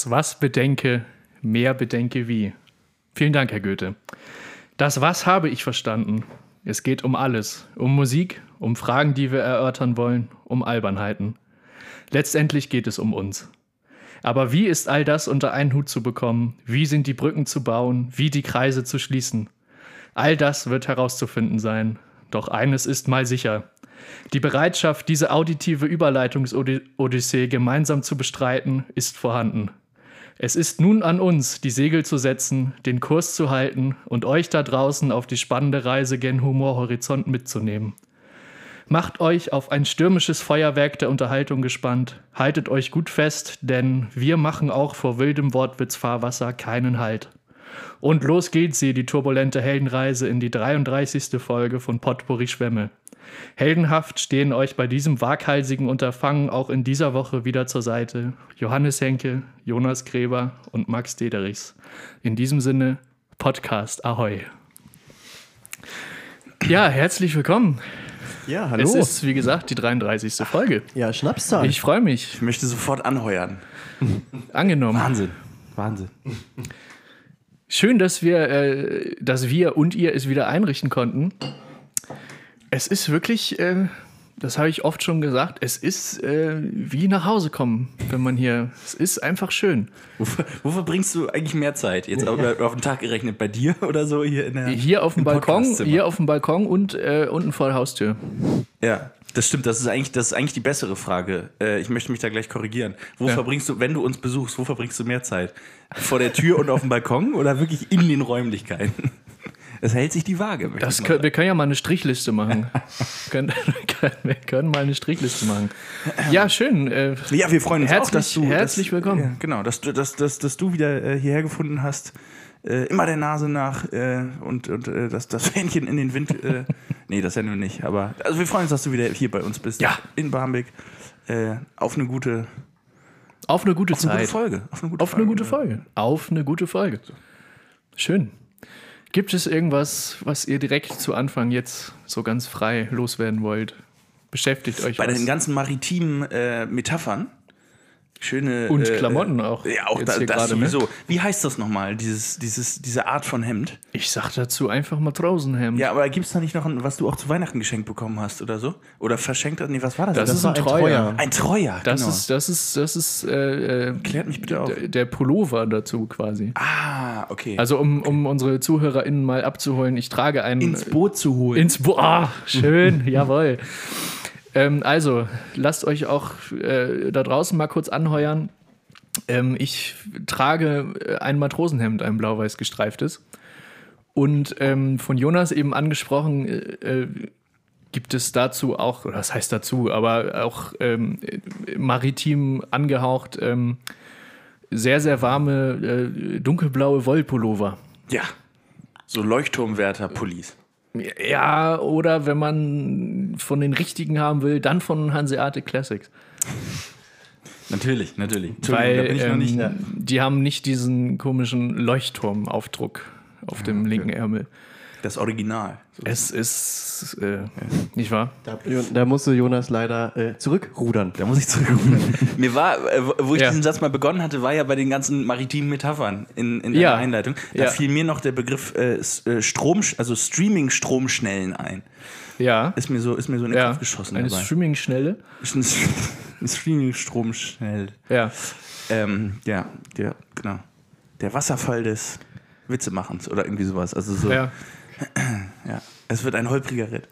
Das Was bedenke, mehr bedenke wie. Vielen Dank, Herr Goethe. Das Was habe ich verstanden. Es geht um alles. Um Musik, um Fragen, die wir erörtern wollen, um Albernheiten. Letztendlich geht es um uns. Aber wie ist all das unter einen Hut zu bekommen? Wie sind die Brücken zu bauen? Wie die Kreise zu schließen? All das wird herauszufinden sein. Doch eines ist mal sicher. Die Bereitschaft, diese auditive Überleitungsodyssee gemeinsam zu bestreiten, ist vorhanden. Es ist nun an uns, die Segel zu setzen, den Kurs zu halten und euch da draußen auf die spannende Reise gen Humorhorizont mitzunehmen. Macht euch auf ein stürmisches Feuerwerk der Unterhaltung gespannt. Haltet euch gut fest, denn wir machen auch vor wildem Wortwitzfahrwasser keinen Halt. Und los geht sie, die turbulente Heldenreise in die 33. Folge von Potpourri Schwemme. Heldenhaft stehen euch bei diesem waghalsigen Unterfangen auch in dieser Woche wieder zur Seite Johannes Henke, Jonas Gräber und Max Dederichs. In diesem Sinne, Podcast Ahoi. Ja, herzlich willkommen. Ja, hallo. Es ist, wie gesagt, die 33. Folge. ja, Schnapszahl. Ich freue mich. Ich möchte sofort anheuern. Angenommen. Wahnsinn. Wahnsinn. Schön, dass wir, äh, dass wir und ihr es wieder einrichten konnten. Es ist wirklich, äh, das habe ich oft schon gesagt, es ist äh, wie nach Hause kommen, wenn man hier. Es ist einfach schön. Wo, wo verbringst du eigentlich mehr Zeit? Jetzt auf, auf den Tag gerechnet bei dir oder so hier in der Hier auf dem Balkon, hier auf dem Balkon und äh, unten vor der Haustür. Ja, das stimmt. Das ist eigentlich, das ist eigentlich die bessere Frage. Äh, ich möchte mich da gleich korrigieren. Wo Ja. verbringst du, wenn du uns besuchst, wo verbringst du mehr Zeit? Vor der Tür und auf dem Balkon oder wirklich in den Räumlichkeiten? Das hält sich die Waage. Das können, wir können ja mal eine Strichliste machen. können, können, wir können mal eine Strichliste machen. Ja, schön. Äh. Ja, wir freuen uns Herzlich- auch, dass du herzlich dass, willkommen. Ja, genau, dass du, dass, dass, dass du wieder äh, hierher gefunden hast. Äh, immer der Nase nach äh, und, und äh, das, das Fähnchen in den Wind. Äh, nee, das ja nur nicht. Aber also wir freuen uns, dass du wieder hier bei uns bist. Ja. In Barmbek. Äh, auf eine gute, auf eine gute auf eine Zeit. gute Folge. Auf eine gute Auf eine gute Folge. Auf eine gute Folge. Schön. Gibt es irgendwas, was ihr direkt zu Anfang jetzt so ganz frei loswerden wollt? Beschäftigt euch Bei was? den ganzen maritimen äh, Metaphern. Schöne. Und äh, Klamotten auch Ja, auch da, das ne? sowieso. Wie heißt das nochmal, dieses, dieses, diese Art von Hemd? Ich sag dazu einfach Matrosenhemd. Ja, aber gibt es da nicht noch ein, was du auch zu Weihnachten geschenkt bekommen hast oder so? Oder verschenkt hast? Nee, was war das? das, Das ist ein Treuer. Treuer. ein Treuer. Das genau. ist, das ist, das ist, äh, äh, Klärt mich bitte auf. der, Pullover dazu quasi. Ah, okay. Also um, um unsere ZuhörerInnen mal abzuholen, ich trage einen ins Boot zu holen. Ins Bo ah, schön, jawohl. Ähm, also, lasst euch auch äh, da draußen mal kurz anheuern. Ähm, ich trage äh, ein Matrosenhemd, ein blau-weiß gestreiftes. Und ähm, von Jonas eben angesprochen, äh, äh, gibt es dazu auch, oder das heißt dazu, aber auch ähm, äh, maritim angehaucht, ähm, sehr, sehr warme, äh, dunkelblaue Wollpullover. ja. So Leuchtturmwärter-Pullis. Ja, oder wenn man von den richtigen haben will, dann von Hanseatic Classics. Natürlich, natürlich. Weil ähm, nicht. die haben nicht diesen komischen Leuchtturmaufdruck auf dem linken Ärmel. Das Original. Es ist, äh, nicht wahr? Da, da musste Jonas leider äh, zurückrudern. Da muss ich zurück. Mir war, äh, wo- ich Ja. diesen Satz mal begonnen hatte, war ja bei den ganzen maritimen Metaphern in, in der Ja. Einleitung. Da Ja. fiel mir noch der Begriff äh, äh, Strom, also Streaming-Stromschnellen ein. Ja. Ist mir so, ist mir so in den ja. Kopf geschossen Eine. Streaming-Schnelle. Ist ein, ein Streaming-Stromschnell. Ja. Ähm, ja, der, genau. Der Wasserfall des Witzemachens oder irgendwie sowas. Also so, ja. ja. Es wird ein holpriger Ritt.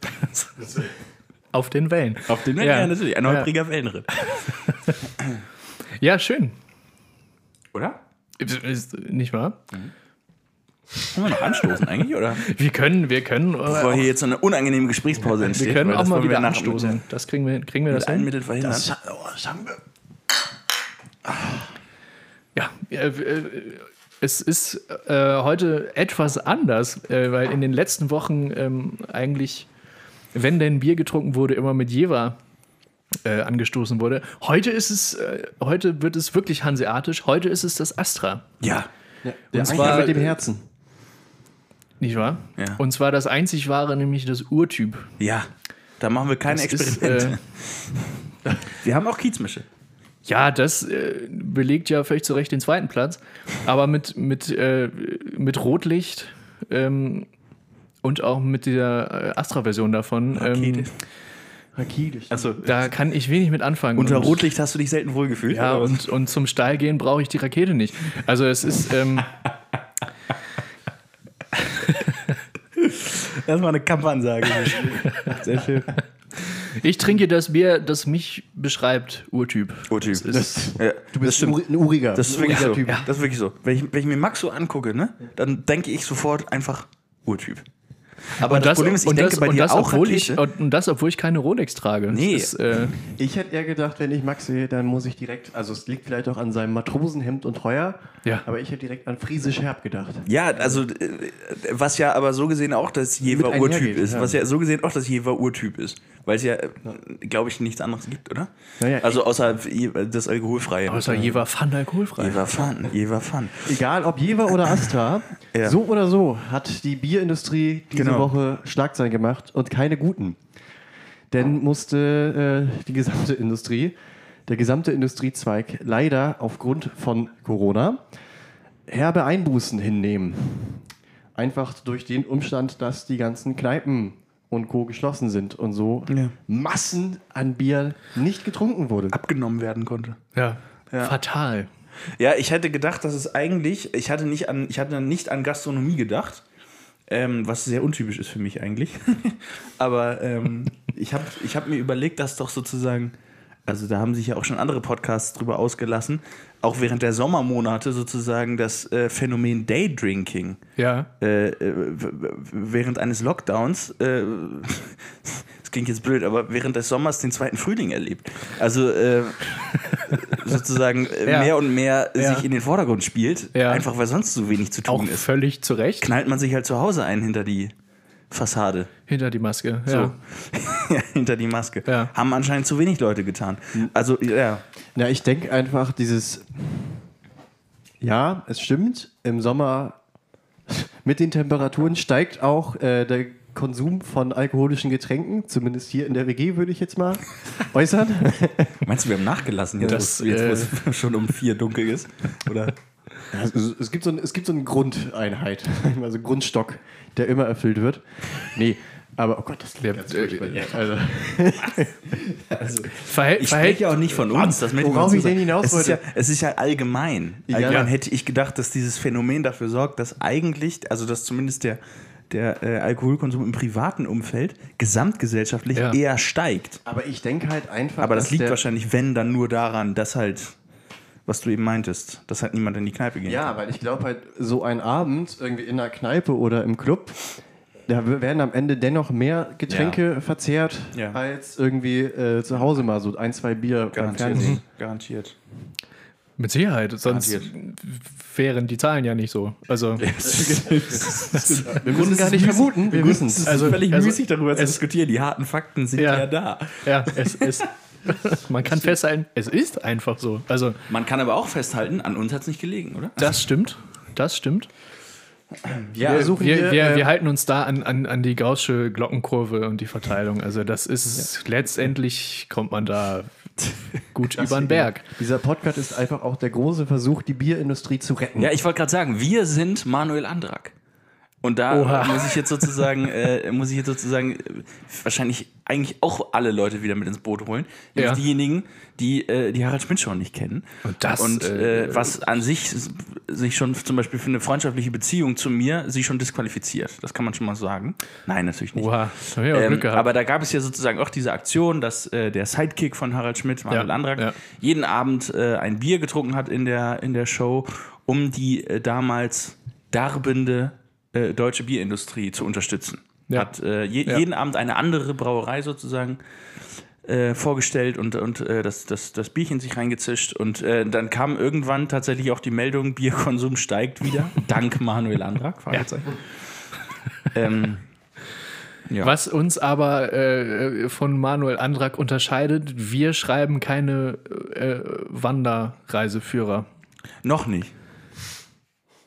Auf den Wellen. Auf den Ja. ja. natürlich, ein Ja. holpriger Wellenritt. Ja, schön. Oder? Ist, nicht wahr? Wollen wir noch anstoßen eigentlich, oder? Wir können, wir können, Bevor äh, hier jetzt so eine unangenehme Gesprächspause entsteht. wir können auch mal wieder anstoßen. Das kriegen wir, kriegen wir Mit, das mit hin? Mitteln verhindern. Das, oh, das haben wir. Ja, äh, äh, es ist äh, heute etwas anders, äh, weil in den letzten Wochen ähm, eigentlich, wenn denn Bier getrunken wurde, immer mit Jever äh, angestoßen wurde. Heute ist es, äh, heute wird es wirklich hanseatisch. Heute ist es das Astra. ja. Ja, der Und zwar- mit dem Herzen. Nicht wahr? Ja. Und zwar das einzig wahre, nämlich das Urtyp. Ja, da machen wir keine Das ist, Experimente. äh, wir haben auch Kiezmische. Ja, das äh, belegt ja völlig zu Recht den zweiten Platz. Aber mit, mit, äh, mit Rotlicht ähm, und auch mit dieser äh, Astra-Version davon, ähm, Rakete. Achso, da kann ich wenig mit anfangen. unter Und- Rotlicht hast du dich selten wohlgefühlt. Ja, und, und zum Stall gehen brauche ich die Rakete nicht. Also es ist, ähm, das ist mal eine Kampfansage. Sehr schön. Ich trinke das Bier, das mich beschreibt, Urtyp. Urtyp. Das ist, Ja, Du bist ein, Uri- ein Uriger. Das ist ein wirklich uriger so. Typ. Das ist wirklich so. Wenn ich, wenn ich mir Max so angucke, ne, dann denke ich sofort einfach Urtyp. Aber und das, Problem ist, ich und denke das, bei und dir das, auch obwohl ich, und das, obwohl ich keine Rolex trage. Nee. Das ist, äh, Ich hätte eher gedacht, wenn ich Max sehe, dann muss ich direkt, also es liegt vielleicht auch an seinem Matrosenhemd und Heuer, Ja. aber ich hätte direkt an Friesisch Herb gedacht. Ja, also äh, was ja aber so gesehen auch das Jever Urtyp ist. ja. Was ja so gesehen auch das Jever Urtyp ist. Weil es ja, glaube ich, nichts anderes gibt, oder? Naja, also außer das Alkoholfreie. außer Jever Pfand alkoholfrei. Jever Fun. Jever Fun. Egal ob Jever oder Astra, Ja. so oder so hat die Bierindustrie diese Genau. Woche Schlagzeilen gemacht und keine guten. Denn musste äh, die gesamte Industrie, der gesamte Industriezweig leider aufgrund von Corona herbe Einbußen hinnehmen. Einfach durch den Umstand, dass die ganzen Kneipen und Co. geschlossen sind und so Ja. Massen an Bier nicht getrunken wurde. Abgenommen werden konnte. Ja. Ja. Fatal. Ja, ich hätte gedacht, dass es eigentlich, ich hatte nicht an, ich hatte nicht an Gastronomie gedacht, ähm, was sehr untypisch ist für mich eigentlich. Aber ähm, ich habe ich hab mir überlegt, dass doch sozusagen, also da haben sich ja auch schon andere Podcasts drüber ausgelassen, auch während der Sommermonate sozusagen das äh, Phänomen Daydrinking Ja. äh, äh, während eines Lockdowns, äh, das klingt jetzt blöd, aber während des Sommers den zweiten Frühling erlebt. Also äh, sozusagen äh, Ja. mehr und mehr Ja. sich in den Vordergrund spielt, Ja. einfach weil sonst so wenig zu Auch tun ist. völlig zu Recht. Knallt man sich halt zu Hause ein hinter die Fassade, Hinter die Maske. so. Ja. Ja, hinter die Maske. Ja. Haben anscheinend zu wenig Leute getan. Also ja, Ja, ich denke einfach, dieses. Ja, es stimmt. Im Sommer mit den Temperaturen steigt auch äh, der Konsum von alkoholischen Getränken. Zumindest hier in der WG würde ich jetzt mal äußern. meinst du, wir haben nachgelassen, jetzt, Das, wo es- jetzt wo es schon um vier dunkel ist? Oder? Ja, es, es, gibt so ein, es gibt so eine Grundeinheit, also einen Grundstock, der immer erfüllt wird. Nee, aber oh Gott, das klingt ganz furchtbar. Also, Verhält, Ich verhält, spreche ja auch nicht von uns. Das Worauf ich denn hinaus es ist, ja, wollte. es ist ja allgemein. Ja. Allgemein hätte ich gedacht, dass dieses Phänomen dafür sorgt, dass eigentlich, also dass zumindest der, der äh, Alkoholkonsum im privaten Umfeld gesamtgesellschaftlich Ja. eher steigt. aber ich denke halt einfach. Aber das dass liegt der, wahrscheinlich, wenn, dann nur daran, dass halt, was du eben meintest, dass halt niemand in die Kneipe geht. Ja, weil ich glaube halt, so ein Abend irgendwie in einer Kneipe oder im Club, da werden am Ende dennoch mehr Getränke verzehrt, Ja. als irgendwie äh, zu Hause mal so ein, zwei Bier beim Garantiert. Garantiert. mit Sicherheit. Sonst Garantiert. wären die Zahlen ja nicht so. Also, Wir müssen gar nicht vermuten, wir wissen es. Also- völlig also- müßig darüber zu es- diskutieren. Die harten Fakten sind Ja. ja, da. ja, es ist. Man kann festhalten, es ist einfach so. Also, Man kann aber auch festhalten, an uns hat es nicht gelegen, oder? das stimmt. Das stimmt. Ja, Wir, suchen wir, hier, wir, äh, wir halten uns da an, an, an die gaußsche Glockenkurve und die Verteilung. Also das ist letztendlich kommt man da gut über den Berg. Dieser Podcast ist einfach auch der große Versuch, die Bierindustrie zu retten. Ja, ich wollte gerade sagen, wir sind Manuel Andrak. Und da Oha. muss ich jetzt sozusagen, äh, muss ich jetzt sozusagen äh, wahrscheinlich eigentlich auch alle Leute wieder mit ins Boot holen. Nämlich Ja. diejenigen, die äh, die Harald Schmidt schon nicht kennen. Und das, Und äh, äh, was an sich sich schon zum Beispiel für eine freundschaftliche Beziehung zu mir sich schon disqualifiziert. Das kann man schon mal sagen. Nein, natürlich nicht. Oha, haben wir ja Ähm, Glück gehabt. aber da gab es ja sozusagen auch diese Aktion, dass äh, der Sidekick von Harald Schmidt, Manuel Ja, Andrak, ja. jeden Abend ein Bier getrunken hat in der, in der Show, um die damals darbende äh, deutsche Bierindustrie zu unterstützen. Ja. Hat äh, je, Ja. jeden Abend eine andere Brauerei sozusagen äh, vorgestellt und, und äh, das, das, das Bierchen sich reingezischt. Und äh, dann kam irgendwann tatsächlich auch die Meldung, Bierkonsum steigt wieder, dank Manuel Andrak. Fragezeichen. ähm, ja. Was uns aber äh, von Manuel Andrak unterscheidet, wir schreiben keine äh, Wanderreiseführer. Noch nicht.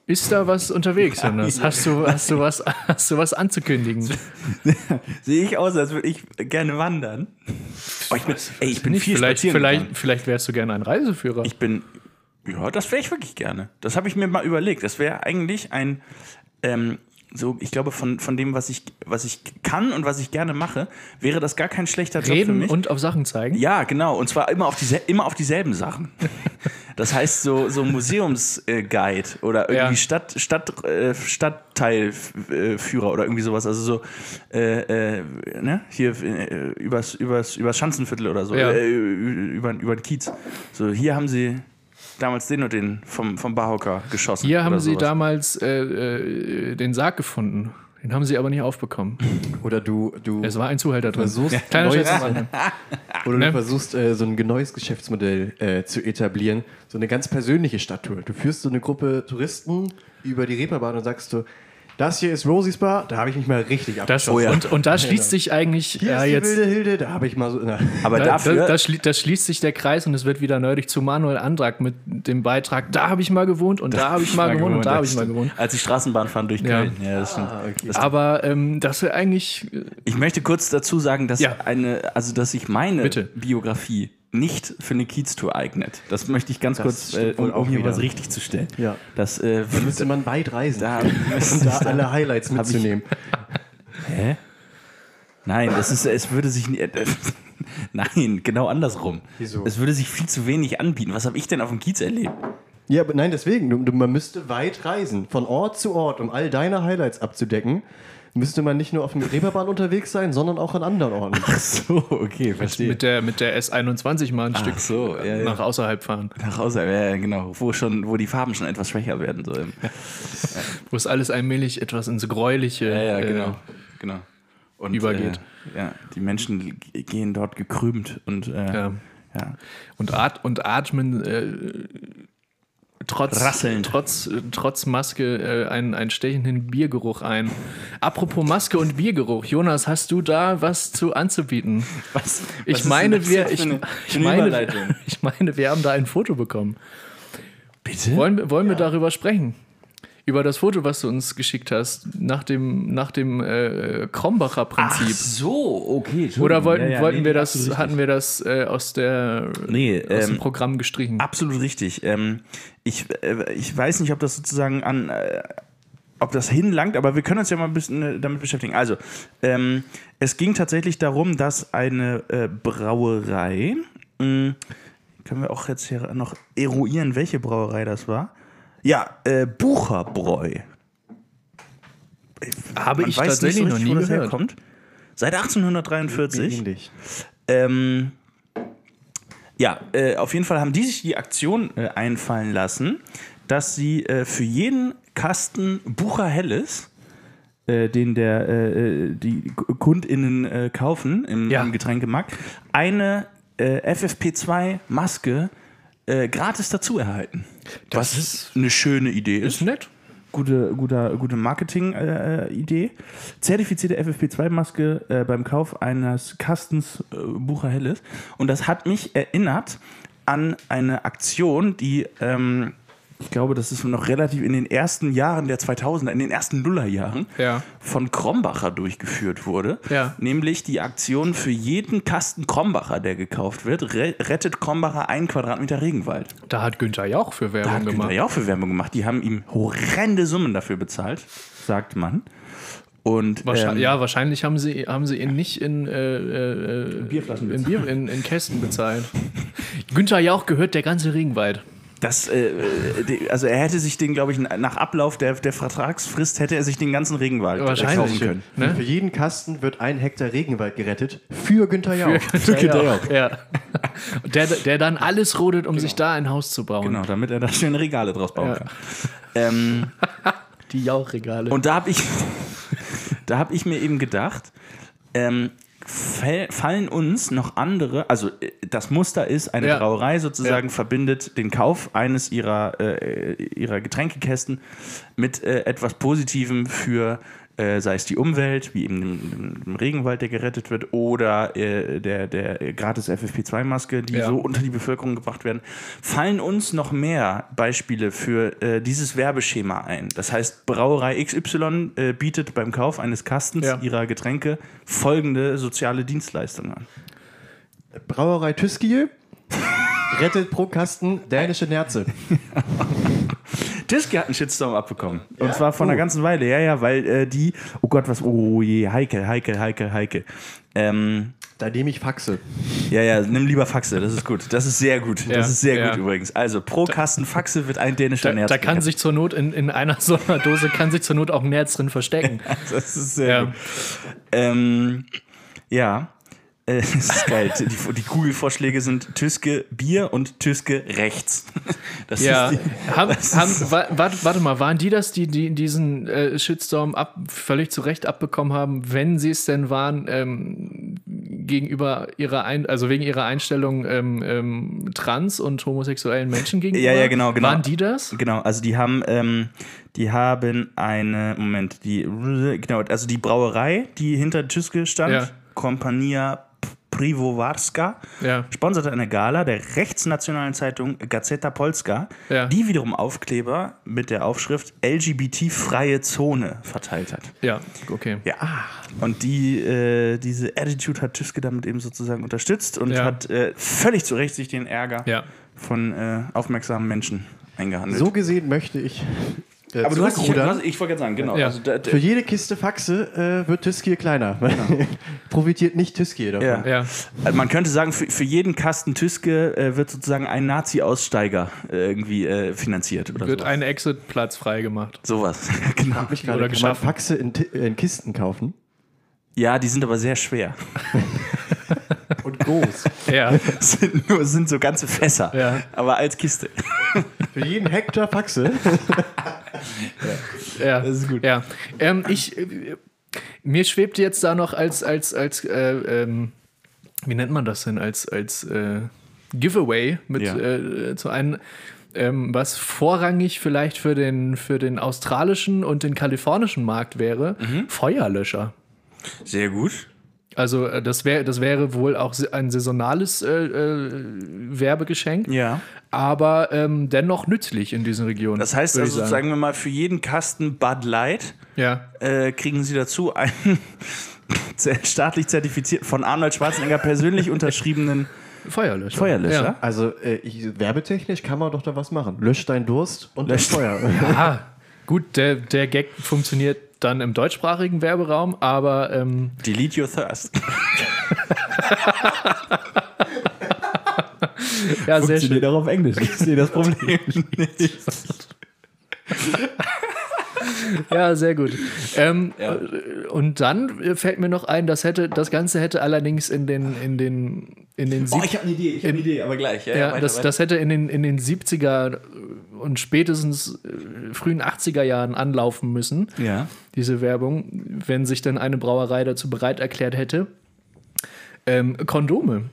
Ist da was unterwegs, Jonas? Hast du, hast, du was, hast du was anzukündigen? Sehe ich aus, als würde ich gerne wandern. Oh, ich bin, ey, ich bin Nicht, viel vielleicht, vielleicht, gegangen. vielleicht wärst du gerne ein Reiseführer. Ich bin, ja, das wäre ich wirklich gerne. Das habe ich mir mal überlegt. Das wäre eigentlich ein, ähm, so, ich glaube, von, von dem, was ich, was ich kann und was ich gerne mache, wäre das gar kein schlechter Job für Reden mich. und auf Sachen zeigen? Ja, genau. Und zwar immer auf, diese, immer auf dieselben Sachen. Das heißt, so, so Museumsguide oder irgendwie Ja. Stadt, Stadt, äh, Stadtteilführer oder irgendwie sowas. Also so, äh, äh, ne? Hier äh, übers, übers, übers Schanzenviertel oder so. Ja. Äh, über, über den Kiez. So, hier haben sie damals den und den vom, vom Barhocker geschossen. Hier haben oder sie sowas. damals äh, äh, den Sarg gefunden. Den haben sie aber nicht aufbekommen. Oder du, du Es war ein Zuhälter drin. versuchst, Kleiner neues, oder Ne? du versuchst äh, so ein neues Geschäftsmodell äh, zu etablieren. So eine ganz persönliche Stadttour. Du führst so eine Gruppe Touristen über die Reeperbahn und sagst so, das hier ist Rosies Bar, da habe ich mich mal richtig Das, abgeschossen. ja. und, und da schließt sich eigentlich Hier ja, ist die jetzt. wilde Hilde, da habe ich mal so... Na, Aber Da, dafür. da, da, schli da schließt sich der Kreis und es wird wieder nerdig zu Manuel Andrack mit dem Beitrag, da habe ich mal gewohnt und da habe ich mal gewohnt und da habe ich mal gewohnt. Als die Straßenbahn fahren durch Ja. Köln. Ja, das stimmt. Das Aber ähm, das wäre eigentlich, äh, Ich möchte kurz dazu sagen, dass Ja. eine, also dass sich meine Bitte. Biografie nicht für eine Kiez-Tour eignet. Das möchte ich ganz Das kurz, äh, um, auch um hier wieder. was richtig zu stellen. Ja. Das äh, da müsste man weit reisen, Da- um da alle Highlights mitzunehmen. Hä? Nein, das ist, es würde sich äh, Nein, genau andersrum. Wieso? Es würde sich viel zu wenig anbieten. Was habe ich denn auf dem Kiez erlebt? Ja, aber nein, deswegen. Du, du, man müsste weit reisen, von Ort zu Ort, um all deine Highlights abzudecken. Müsste man nicht nur auf dem Reeperbahn unterwegs sein, sondern auch an anderen Orten. Ach so, okay, verstehe. mit der, mit der S21 mal ein Stück so, ja, ja. nach außerhalb fahren, Nach Hause, ja, genau, wo schon, wo die Farben schon etwas schwächer werden. So. im- wo es alles allmählich etwas ins Gräuliche Ja, ja, äh, genau. genau. Und, übergeht. Äh, ja, die Menschen gehen dort gekrümmt und äh, Ja. ja. Und, at und atmen äh, trotz, Rasselnd. trotz, trotz Maske äh, einen, einen stechenden Biergeruch ein. Apropos Maske und Biergeruch, Jonas, hast du da was zu anzubieten? Was, Ich was ist meine, wir, ich, eine- ich, meine, ich meine, wir haben da ein Foto bekommen. Bitte? Wollen, wir- wollen wir darüber sprechen? Über das Foto, was du uns geschickt hast, nach dem, nach dem äh, Krombacher Prinzip. so, okay. Oder wollten, Ja, ja, wollten nee, wir das, hatten wir das äh, aus, der, Nee, aus dem ähm, Programm gestrichen? Absolut richtig. Ähm, ich, äh, ich weiß nicht, ob das sozusagen an, äh, ob das hinlangt, aber wir können uns ja mal ein bisschen äh, damit beschäftigen. Also, ähm, es ging tatsächlich darum, dass eine äh, Brauerei, mh, können wir auch jetzt hier noch eruieren, welche Brauerei das war? Ja, äh, Bucherbräu. Habe Man ich weiß tatsächlich so noch nie wo das gehört. herkommt. Seit 1843. Ähnlich. Ähm, ja, äh, auf jeden Fall haben die sich die Aktion äh, einfallen lassen, dass sie äh, für jeden Kasten Bucher Helles, äh, den der, äh, äh, die KundInnen äh, kaufen im, Ja. im Getränkemarkt, eine äh, FFP2-Maske äh, gratis dazu erhalten. Das was ist- eine schöne Idee ist Ist nett. gute, gute, gute Marketing-Idee. Zertifizierte FFP2-Maske äh, beim Kauf eines Kastens äh, Bucher Helles. Und das hat mich erinnert an eine Aktion, die, ähm, ich glaube, das ist noch relativ in den ersten Jahren der 2000er, in den ersten Nullerjahren, Ja. von Krombacher durchgeführt wurde. Ja. Nämlich die Aktion für jeden Kasten Krombacher, der gekauft wird, re rettet Krombacher einen Quadratmeter Regenwald. Da hat Günther Jauch für Da Werbung hat gemacht. Günther ja auch für Werbung gemacht. Die haben ihm horrende Summen dafür bezahlt, sagt man. Und Wahrscheinlich, ähm, ja, wahrscheinlich haben sie, haben sie ihn nicht in, äh, äh, Bierflaschen in, Bier, in, in Kästen bezahlt. Günther Jauch gehört der ganze Regenwald. Das, äh, äh, die- also er hätte sich den, glaube ich, nach Ablauf der, der Vertragsfrist hätte er sich den ganzen Regenwald Wahrscheinlich. kaufen können. Ne? Für jeden Kasten wird ein Hektar Regenwald gerettet. Für Günther Jauch. Für Günther Jauch. Ja. Der, der dann alles rodet, um sich da ein Haus zu bauen. Genau, damit er da schöne Regale draus bauen Ja. kann. Ähm, Die Jauchregale. Und da habe ich, da habe ich mir eben gedacht, ähm, fallen uns noch andere, also äh, das Muster ist, eine Ja. Brauerei sozusagen Ja. verbindet den Kauf eines ihrer, äh, ihrer Getränkekästen mit äh, etwas Positivem für Äh, sei es die Umwelt, wie eben im, im Regenwald, der gerettet wird, oder äh, der, der gratis FFP2-Maske, die Ja. so unter die Bevölkerung gebracht werden, fallen uns noch mehr Beispiele für äh, dieses Werbeschema ein. Das heißt, Brauerei XY äh, bietet beim Kauf eines Kastens Ja. ihrer Getränke folgende soziale Dienstleistungen an. Brauerei Tüskiel rettet pro Kasten dänische Nerze. Tiske hat einen Shitstorm abbekommen. Und zwar vor einer ganzen Weile. Ja, ja, weil äh, die, oh Gott, was, oh je, Heike, Heike, Heike, Heike. Ähm, Da nehme ich Faxe. ja, ja, nimm lieber Faxe, das ist gut. Das ist sehr gut. Ja, Das ist sehr ja. gut übrigens. Also, pro Kasten Faxe wird ein dänischer Da, Nerz. da kann sich zur Not in, in einer so einer Dose kann sich zur Not auch ein Nerz drin verstecken. Das ist sehr Ja. gut. Ähm, ja. Äh, Das ist geil. Die, die Kugelvorschläge sind Tüske Bier und Tüske rechts. Das Ja, ist die, haben, haben, warte, warte mal, waren die das, die, die diesen äh, Shitstorm ab, völlig zu Recht abbekommen haben, wenn sie es denn waren, ähm, gegenüber ihrer Ein also wegen ihrer Einstellung ähm, ähm, trans und homosexuellen Menschen gegenüber? Ja, ja, genau, genau. Waren die das? Genau, also die haben, ähm, die haben eine, Moment, die, genau, also die Brauerei, die hinter Tüske stand, Ja. Kompania Privowarska, Ja. sponserte eine Gala der rechtsnationalen Zeitung Gazeta Polska, Ja. die wiederum Aufkleber mit der Aufschrift LGBT-freie Zone verteilt hat. Ja, okay. Ja. Und die, äh, diese Attitude hat Tüske damit eben sozusagen unterstützt und Ja. hat äh, völlig zu Recht sich den Ärger Ja. von äh, aufmerksamen Menschen eingehandelt. So gesehen möchte ich. Äh, aber du hast, du hast, ich wollte gerade sagen, genau. Ja. Also, da, da, Für jede Kiste Faxe äh, wird Tüskiel kleiner. Profitiert nicht Tüskiel davon. ja. Ja. Also man könnte sagen, für, für jeden Kasten Tüske äh, wird sozusagen ein Nazi-Aussteiger äh, irgendwie äh, finanziert. Oder Wird sowas. ein Exit-Platz freigemacht. sowas. genau. Mich gerade, Oder kann man geschaffen. Faxe in, Ti- in Kisten kaufen? Ja, die sind aber sehr schwer. Und groß. Ja. Sind, nur, sind so ganze Fässer, Ja. aber als Kiste. Für jeden Hektar Faxe. Ja, Das ist gut. Ja, ähm, ich, äh, mir schwebt jetzt da noch als, als, als äh, ähm, wie nennt man das denn, als, als äh, Giveaway mit Ja. äh, zu einem, ähm, was vorrangig vielleicht für den, für den australischen und den kalifornischen Markt wäre, Mhm. Feuerlöscher. Sehr gut. Also äh, das, wär, das wäre wohl auch ein saisonales äh, äh, Werbegeschenk, Ja. aber ähm, dennoch nützlich in diesen Regionen. Das heißt also, sagen wir mal, für jeden Kasten Bud Light Ja, äh, kriegen Sie dazu einen staatlich zertifizierten, von Arnold Schwarzenegger persönlich unterschriebenen Feuerlöscher. Feuerlöscher. Ja. Also äh, ich, werbetechnisch kann man doch da was machen. Löscht deinen Durst und das Feuer. Ah, gut, der, der Gag funktioniert dann im deutschsprachigen Werberaum, aber ähm, Delete your thirst. ja, sehr schön. auf Englisch. Ich sehe das Problem nicht. Ja, sehr gut. Ähm, äh, Und dann äh, fällt mir noch ein, das hätte, das Ganze hätte allerdings in den, in den, in den Oh, ich habe eine Idee, ich habe eine Idee, aber gleich. Ja, ja, weiter, das, weiter. das hätte in den, in den 70er und spätestens äh, frühen 80er Jahren anlaufen müssen, ja. diese Werbung, wenn sich dann eine Brauerei dazu bereit erklärt hätte. Ähm, Kondome.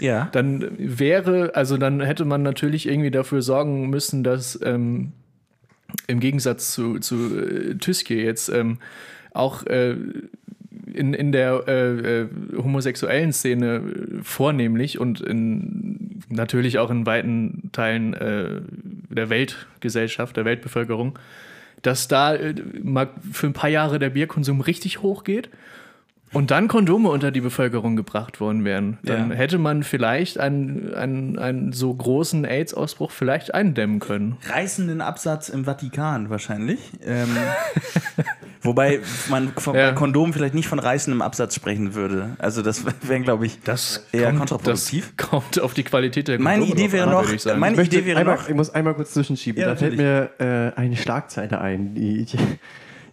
Ja. dann wäre, also dann hätte man natürlich irgendwie dafür sorgen müssen, dass ähm, im Gegensatz zu, zu äh, Tüske jetzt ähm, auch äh, in, in der äh, äh, homosexuellen Szene äh, vornehmlich und in, natürlich auch in weiten Teilen äh, der Weltgesellschaft, der Weltbevölkerung, dass da mal für ein paar Jahre der Bierkonsum richtig hochgeht und dann Kondome unter die Bevölkerung gebracht worden wären, dann Ja. hätte man vielleicht einen, einen, einen so großen AIDS-Ausbruch vielleicht eindämmen können. Reißenden Absatz im Vatikan wahrscheinlich. Ähm, wobei man von Ja. Kondom vielleicht nicht von reißendem Absatz sprechen würde. Also das wäre, glaube ich, Das eher kommt, kontraproduktiv. Das kommt auf die Qualität der Meine Kondome Idee drauf wäre an, noch- würde ich sagen. meine- Ich, Idee wäre einmal, noch- ich muss einmal kurz zwischenschieben. Ja, da fällt mir äh, eine Schlagzeile ein, die, ich-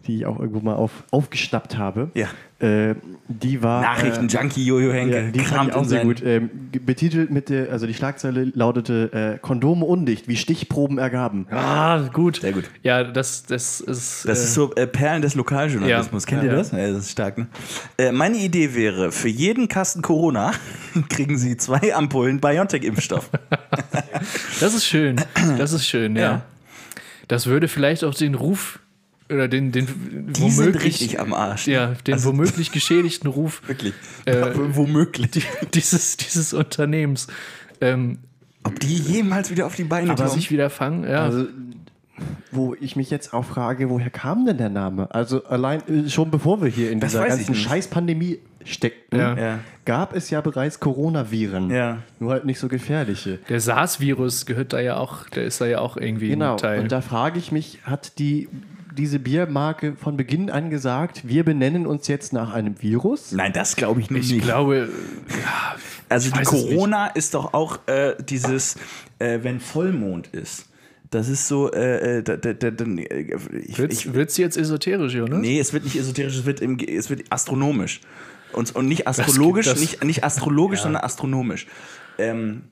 die ich auch irgendwo mal auf, aufgeschnappt habe. Ja. Äh, die war. Nachrichten-Junkie Jojo Äh, Henke. ja, die fand kramt ich auch sehr gut. Ähm, betitelt mit der, also die Schlagzeile lautete äh, Kondome undicht, wie Stichproben ergaben. Ah, gut. Sehr gut. Ja, das, das ist. Das äh, ist so äh, Perlen des Lokaljournalismus. Ja. Kennt Ja, ihr ja. das? Ja, das ist stark, ne? Äh, meine Idee wäre, für jeden Kasten Corona kriegen Sie zwei Ampullen BioNTech-Impfstoff. Das ist schön. Das ist schön, ja. Ja. Das würde vielleicht auch den Ruf oder den, den Die sind richtig am Arsch. ne? ja, den womöglich geschädigten Ruf Wirklich. Äh, womöglich. dieses, dieses Unternehmens ähm, Ob die jemals wieder auf die Beine aber kommen? sich wieder fangen. Ja. Also, wo ich mich jetzt auch frage, woher kam denn der Name? Also allein äh, schon bevor wir hier in Das dieser ganzen. Scheiß-Pandemie steckten, Ja. Ja. gab es ja bereits Coronaviren. Ja. Nur halt nicht so gefährliche. der SARS-Virus gehört da ja auch, der ist da ja auch irgendwie Genau. ein Teil. Und da frage ich mich, hat die diese Biermarke von Beginn an gesagt, wir benennen uns jetzt nach einem Virus? Nein, das glaube ich ich nicht. glaube, Also Ich die weiß es Corona ist doch auch äh, dieses, äh, wenn Vollmond ist. Das ist so, äh, äh, da, da, da, dann, äh, ich, ich, wird's jetzt esoterisch, oder? nee, es wird nicht esoterisch, es wird, im, es wird astronomisch. Und, und nicht astrologisch, das- nicht, nicht astrologisch, sondern astronomisch. Ähm,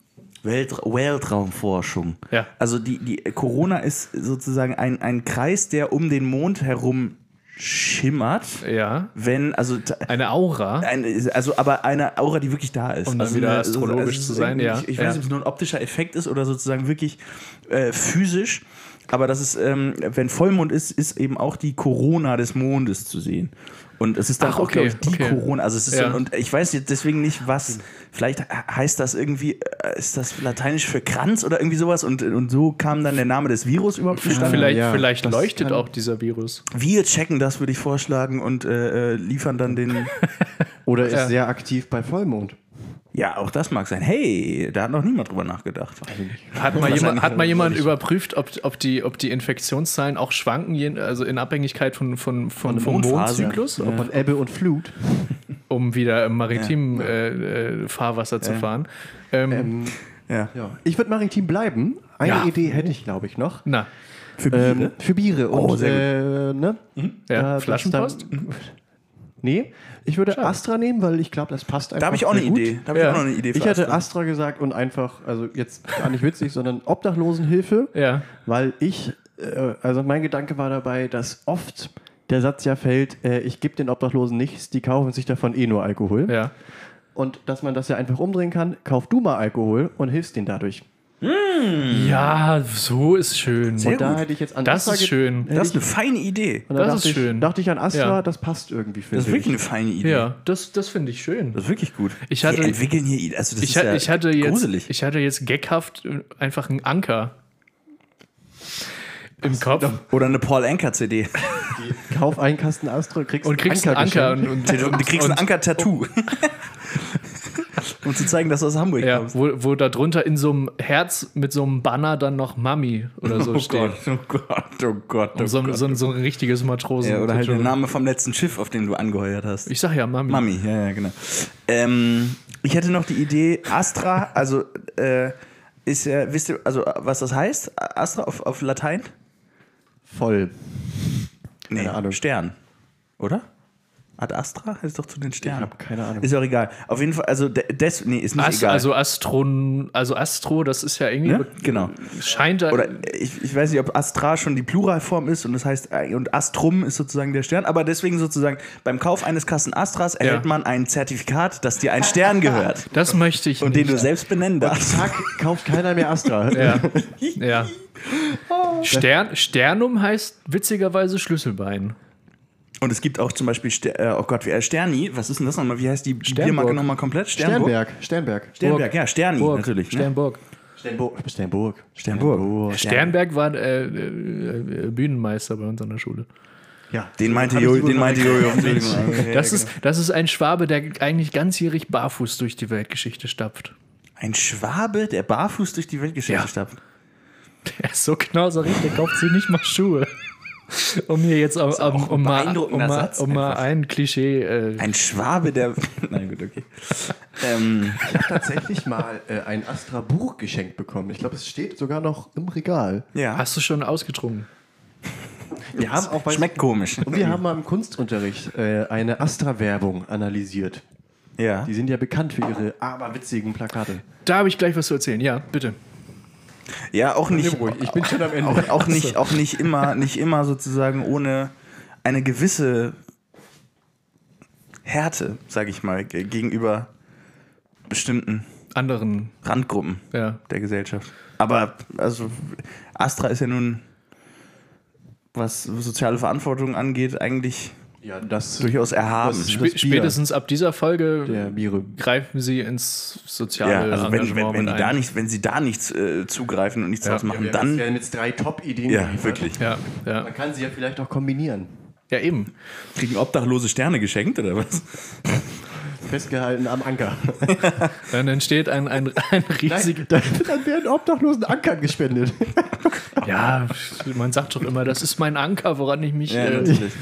Welt, Weltraumforschung. Ja. Also die, die Corona ist sozusagen ein, ein Kreis, der um den Mond herum schimmert. Ja. Wenn, also Eine Aura. ein, also aber eine Aura, die wirklich da ist. Um dann also wieder eine- astrologisch es zu sein, ja. Ich, ich Ja. weiß nicht, ob es nur ein optischer Effekt ist oder sozusagen wirklich äh, physisch. Aber das ist, ähm, wenn Vollmond ist, ist eben auch die Corona des Mondes zu sehen. Und es ist dann Ach, auch, okay, glaube ich, die okay. Corona. Also es ist Ja. so, und ich weiß jetzt deswegen nicht, was. Vielleicht heißt das irgendwie, äh, ist das lateinisch für Kranz oder irgendwie sowas? Und, und so kam dann der Name des Virus überhaupt zustande. Vielleicht, ja, vielleicht leuchtet kann- auch dieser Virus. Wir checken das, würde ich vorschlagen, und äh, äh, liefern dann den. Oder ist Ja. sehr aktiv bei Vollmond? Ja, auch das mag sein. Hey, da hat noch niemand drüber nachgedacht. Hat mal jemand, hat mal jemand überprüft, ob, ob, die, ob die Infektionszahlen auch schwanken, also in Abhängigkeit von, von, von, vom. Mondzyklus, Ob man Ebbe und Flut? um wieder im maritimen Äh, äh, Fahrwasser zu fahren. Ähm, Ähm. Ich würde maritim bleiben. Eine Ja. Idee hätte ich, glaube ich, noch. na, Für Biere? Ähm, für Biere. Und, Oh, sehr äh, ne? ja, das Flaschenpost? Dann, nee, ich würde Astra nehmen, weil ich glaube, das passt einfach Da habe ich auch eine sehr gut. Idee. Da habe Ja. ich auch noch eine Idee. Ich für hätte Astra. Astra gesagt und einfach, also jetzt gar nicht witzig, sondern Obdachlosenhilfe, Ja. weil ich, äh, also mein Gedanke war dabei, dass oft der Satz ja fällt, äh, ich gebe den Obdachlosen nichts, die kaufen sich davon eh nur Alkohol. Ja. Und dass man das ja einfach umdrehen kann, kauf du mal Alkohol und hilfst denen dadurch. Ja, so ist schön. Sehr und da gut. hätte ich jetzt an Das Astra ist schön. Das ist eine feine Idee. und das dachte ist ich, schön. Dachte ich an Astra, Ja. das passt irgendwie, finde Das ist ich. wirklich eine feine Idee. Ja, das, das finde ich schön. Das ist wirklich gut. Ich hatte- Wir entwickeln hier Ideen. Also das Ich, ist ja ich, hatte jetzt, gruselig. ich hatte jetzt gaghaft äh, einfach einen Anker im Kopf Oder eine Paul Anker CD. Kauf einen Kasten Astra, kriegst und kriegst einen Anker. Und, und, Du kriegst ein und, Anker-Tattoo. um zu zeigen, dass du aus Hamburg ja, kommst. wo, wo da drunter in so einem Herz mit so einem Banner dann noch Mami oder so Oh steht. Gott, oh Gott, oh Gott, oh Und so, ein- Gott. so, ein- so ein richtiges Matrosen. ja, oder halt der Name vom letzten Schiff, auf dem du angeheuert hast. Ich sag ja Mami. Mami, ja, ja, genau. Ähm, ich hätte noch die Idee, Astra, also äh, ist ja, wisst ihr, also was das heißt? Astra auf, auf Latein? Voll. Nee. Stern, oder? Ad Astra heißt doch zu den Sternen. hab keine Ahnung. Ist auch egal. Auf jeden Fall, also des, nee, ist nicht Ast, egal. also Astron, also Astro, das ist ja irgendwie Ne? Genau. scheint Oder ich, ich weiß nicht, ob Astra schon die Pluralform ist und das heißt, äh, und Astrum ist sozusagen der Stern, aber deswegen sozusagen beim Kauf eines Kasten Astras erhält man ein Zertifikat, dass dir ein Stern gehört das möchte ich und den nicht. du selbst benennen darfst. Zack, kauft keiner mehr Astra. Ja. ja. Stern, Sternum heißt witzigerweise Schlüsselbein. Und es gibt auch zum Beispiel, Ster äh, oh Gott, wie, äh, Sterni, was ist denn das nochmal? Wie heißt die Sternburg. Biermarke nochmal komplett? Sternburg? Sternberg, Sternberg. Sternberg, ja, Sterni Burg, natürlich. Ne? Sternburg. Sternburg. Sternburg. Sternburg. Sternberg war äh, äh, äh, Bühnenmeister bei uns an der Schule. Ja. Den meinte Jojo, den meinte. Jojo. Das ist, das ist ein Schwabe, der eigentlich ganzjährig barfuß durch die Weltgeschichte stapft. genau. Ein Schwabe, der barfuß durch die Weltgeschichte Ja. stapft. Der ist so knauserig, der kauft sich nicht mal Schuhe. Um mir jetzt um, um, um, mal, um, mal, Satz um mal ein Klischee. Äh, Ein Schwabe, der. Nein, gut, okay. ähm, Ich habe tatsächlich mal äh, ein Astra-Buch geschenkt bekommen. Ich glaube, es steht sogar noch im Regal. ja. hast du schon ausgetrunken? Wir haben auch bei Schmeckt komisch. Und wir haben mal im Kunstunterricht äh, eine Astra-Werbung analysiert. Ja. Die sind ja bekannt für ihre aberwitzigen Plakate. Da habe ich gleich was zu erzählen. Ja, bitte. Ja, auch nicht. Ich bin schon am Ende. Auch, auch, nicht, auch nicht immer, nicht immer sozusagen ohne eine gewisse Härte, sage ich mal, ge- gegenüber bestimmten Anderen, Randgruppen ja. der Gesellschaft. Aber also Astra ist ja nun was soziale Verantwortung angeht, eigentlich Ja, das durchaus erhaben. Das- Sp Bier. spätestens ab dieser Folge der Biere. greifen sie ins soziale ja, also wenn, wenn, wenn, da ein. nicht, wenn sie da nichts äh, zugreifen und nichts Ja. draus machen, Wir dann. werden jetzt drei Top-Ideen Ja, wirklich. Ja, ja. Man kann sie ja vielleicht auch kombinieren. ja, eben. Kriegen Obdachlose Sterne geschenkt oder was? Festgehalten am Anker. Dann entsteht ein, ein, ein riesiger. Nein, dann, dann werden Obdachlosen Ankern gespendet. Ja, man sagt doch immer, das ist mein Anker, woran ich mich. Ja, äh, natürlich.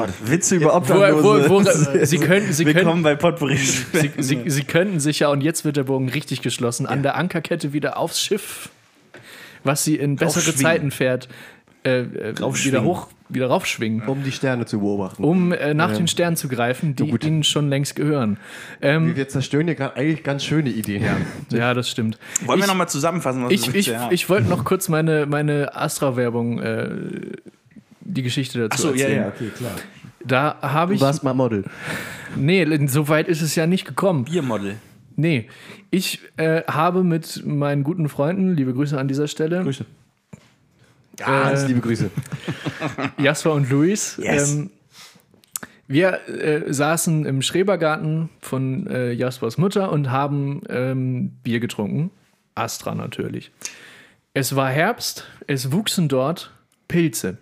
Gott, Witze über wo, Obdachlose. wo, wo, sie können, sie Willkommen können, bei Potpourri. sie, sie, sie könnten sich ja, und jetzt wird der Bogen richtig geschlossen, an der Ankerkette wieder aufs Schiff, was sie in bessere. Zeiten fährt, äh, äh, wieder Raufschwingen. hoch, wieder raufschwingen. Um die Sterne zu beobachten. Um äh, nach den Sternen zu greifen, die gut. ihnen schon längst gehören. Ähm, Wir zerstören hier gerade eigentlich ganz schöne Ideen. ja, das stimmt. Wollen wir Ich- nochmal zusammenfassen, was Ich, wir ich, ich wollte noch kurz meine, meine Astra-Werbung, äh, die Geschichte dazu Achso, ja, erzählen. ja, okay, klar. Da habe Du ich. warst mal Model. Nee, so weit ist es ja nicht gekommen. Biermodel. Nee, ich äh, habe mit meinen guten Freunden, liebe Grüße an dieser Stelle, Grüße. Ganz Äh, liebe Grüße. Jasper und Luis, Yes. ähm, wir äh, saßen im Schrebergarten von äh, Jaspers Mutter und haben ähm, Bier getrunken. Astra natürlich. Es war Herbst, es wuchsen dort Pilze.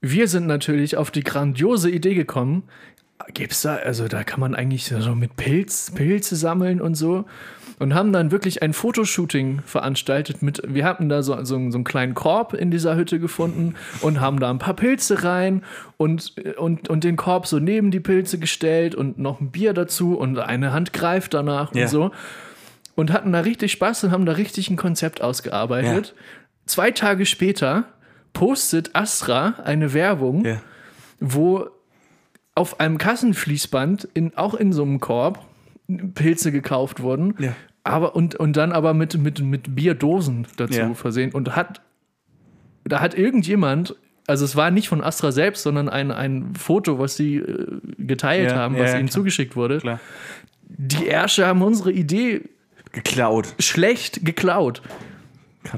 Wir sind natürlich auf die grandiose Idee gekommen, gibt's da, also da kann man eigentlich so mit Pilz, Pilze sammeln und so. Und haben dann wirklich ein Fotoshooting veranstaltet mit, wir hatten da so, so, so einen kleinen Korb in dieser Hütte gefunden und haben da ein paar Pilze rein und, und, und den Korb so neben die Pilze gestellt und noch ein Bier dazu und eine Hand greift danach Ja. und so. Und hatten da richtig Spaß und haben da richtig ein Konzept ausgearbeitet. Zwei Tage später postet Astra eine Werbung, Ja. wo auf einem Kassenfließband, in, auch in so einem Korb, Pilze gekauft wurden. Ja. Aber, und, und dann aber mit, mit, mit Bierdosen dazu Ja. versehen. Und hat, da hat irgendjemand, also es war nicht von Astra selbst, sondern ein, ein Foto, was sie äh, geteilt haben, was ihnen klar. zugeschickt wurde. Klar. Die Ärsche haben unsere Idee Geklaut. schlecht geklaut.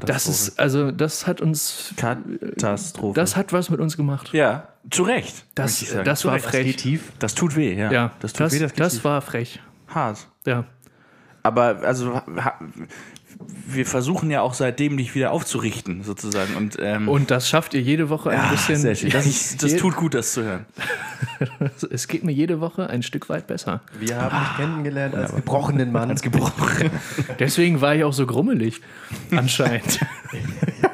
Das ist, also, das hat uns, Katastrophe. das hat was mit uns gemacht. ja, zu Recht. Das, das Zu war Recht. frech. tief. Das tut weh, ja. Ja, das das, tut weh, das, geht das tief. war frech. hart. Ja. Aber also wir versuchen ja auch seitdem dich wieder aufzurichten, sozusagen. Und, ähm, Und das schafft ihr jede Woche ein ja, bisschen. sehr schön. Das, ist, das tut gut, das zu hören. es geht mir jede Woche ein Stück weit besser. Wir haben dich kennengelernt als gebrochenen Mann. Als gebrochen. Deswegen war ich auch so grummelig. Anscheinend.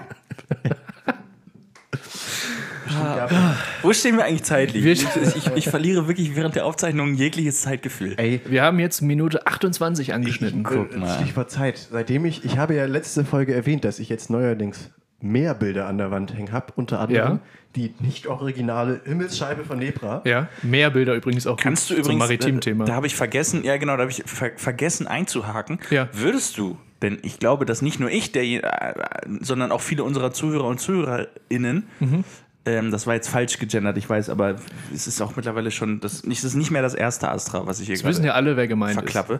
Wo stehen wir eigentlich zeitlich? Ich, ich, ich verliere wirklich während der Aufzeichnung jegliches Zeitgefühl. Ey, Wir haben jetzt Minute 28 angeschnitten. Guck mal. Stichwort Zeit. Seitdem ich, ich habe ja letzte Folge erwähnt, dass ich jetzt neuerdings mehr Bilder an der Wand hängen habe, unter anderem Ja. die nicht originale Himmelsscheibe von Nebra. Ja, mehr Bilder übrigens auch Kannst du übrigens, zum Maritim-Thema. äh, da habe ich vergessen, ja genau, da habe ich ver vergessen einzuhaken. Ja. Würdest du, denn ich glaube, dass nicht nur ich, der, äh, sondern auch viele unserer Zuhörer und Zuhörerinnen, Mhm. Ähm, das war jetzt falsch gegendert, ich weiß, aber es ist auch mittlerweile schon, das, nicht, es ist nicht mehr das erste Astra, was ich hier Das wissen gerade ja alle, wer gemeint verklappe.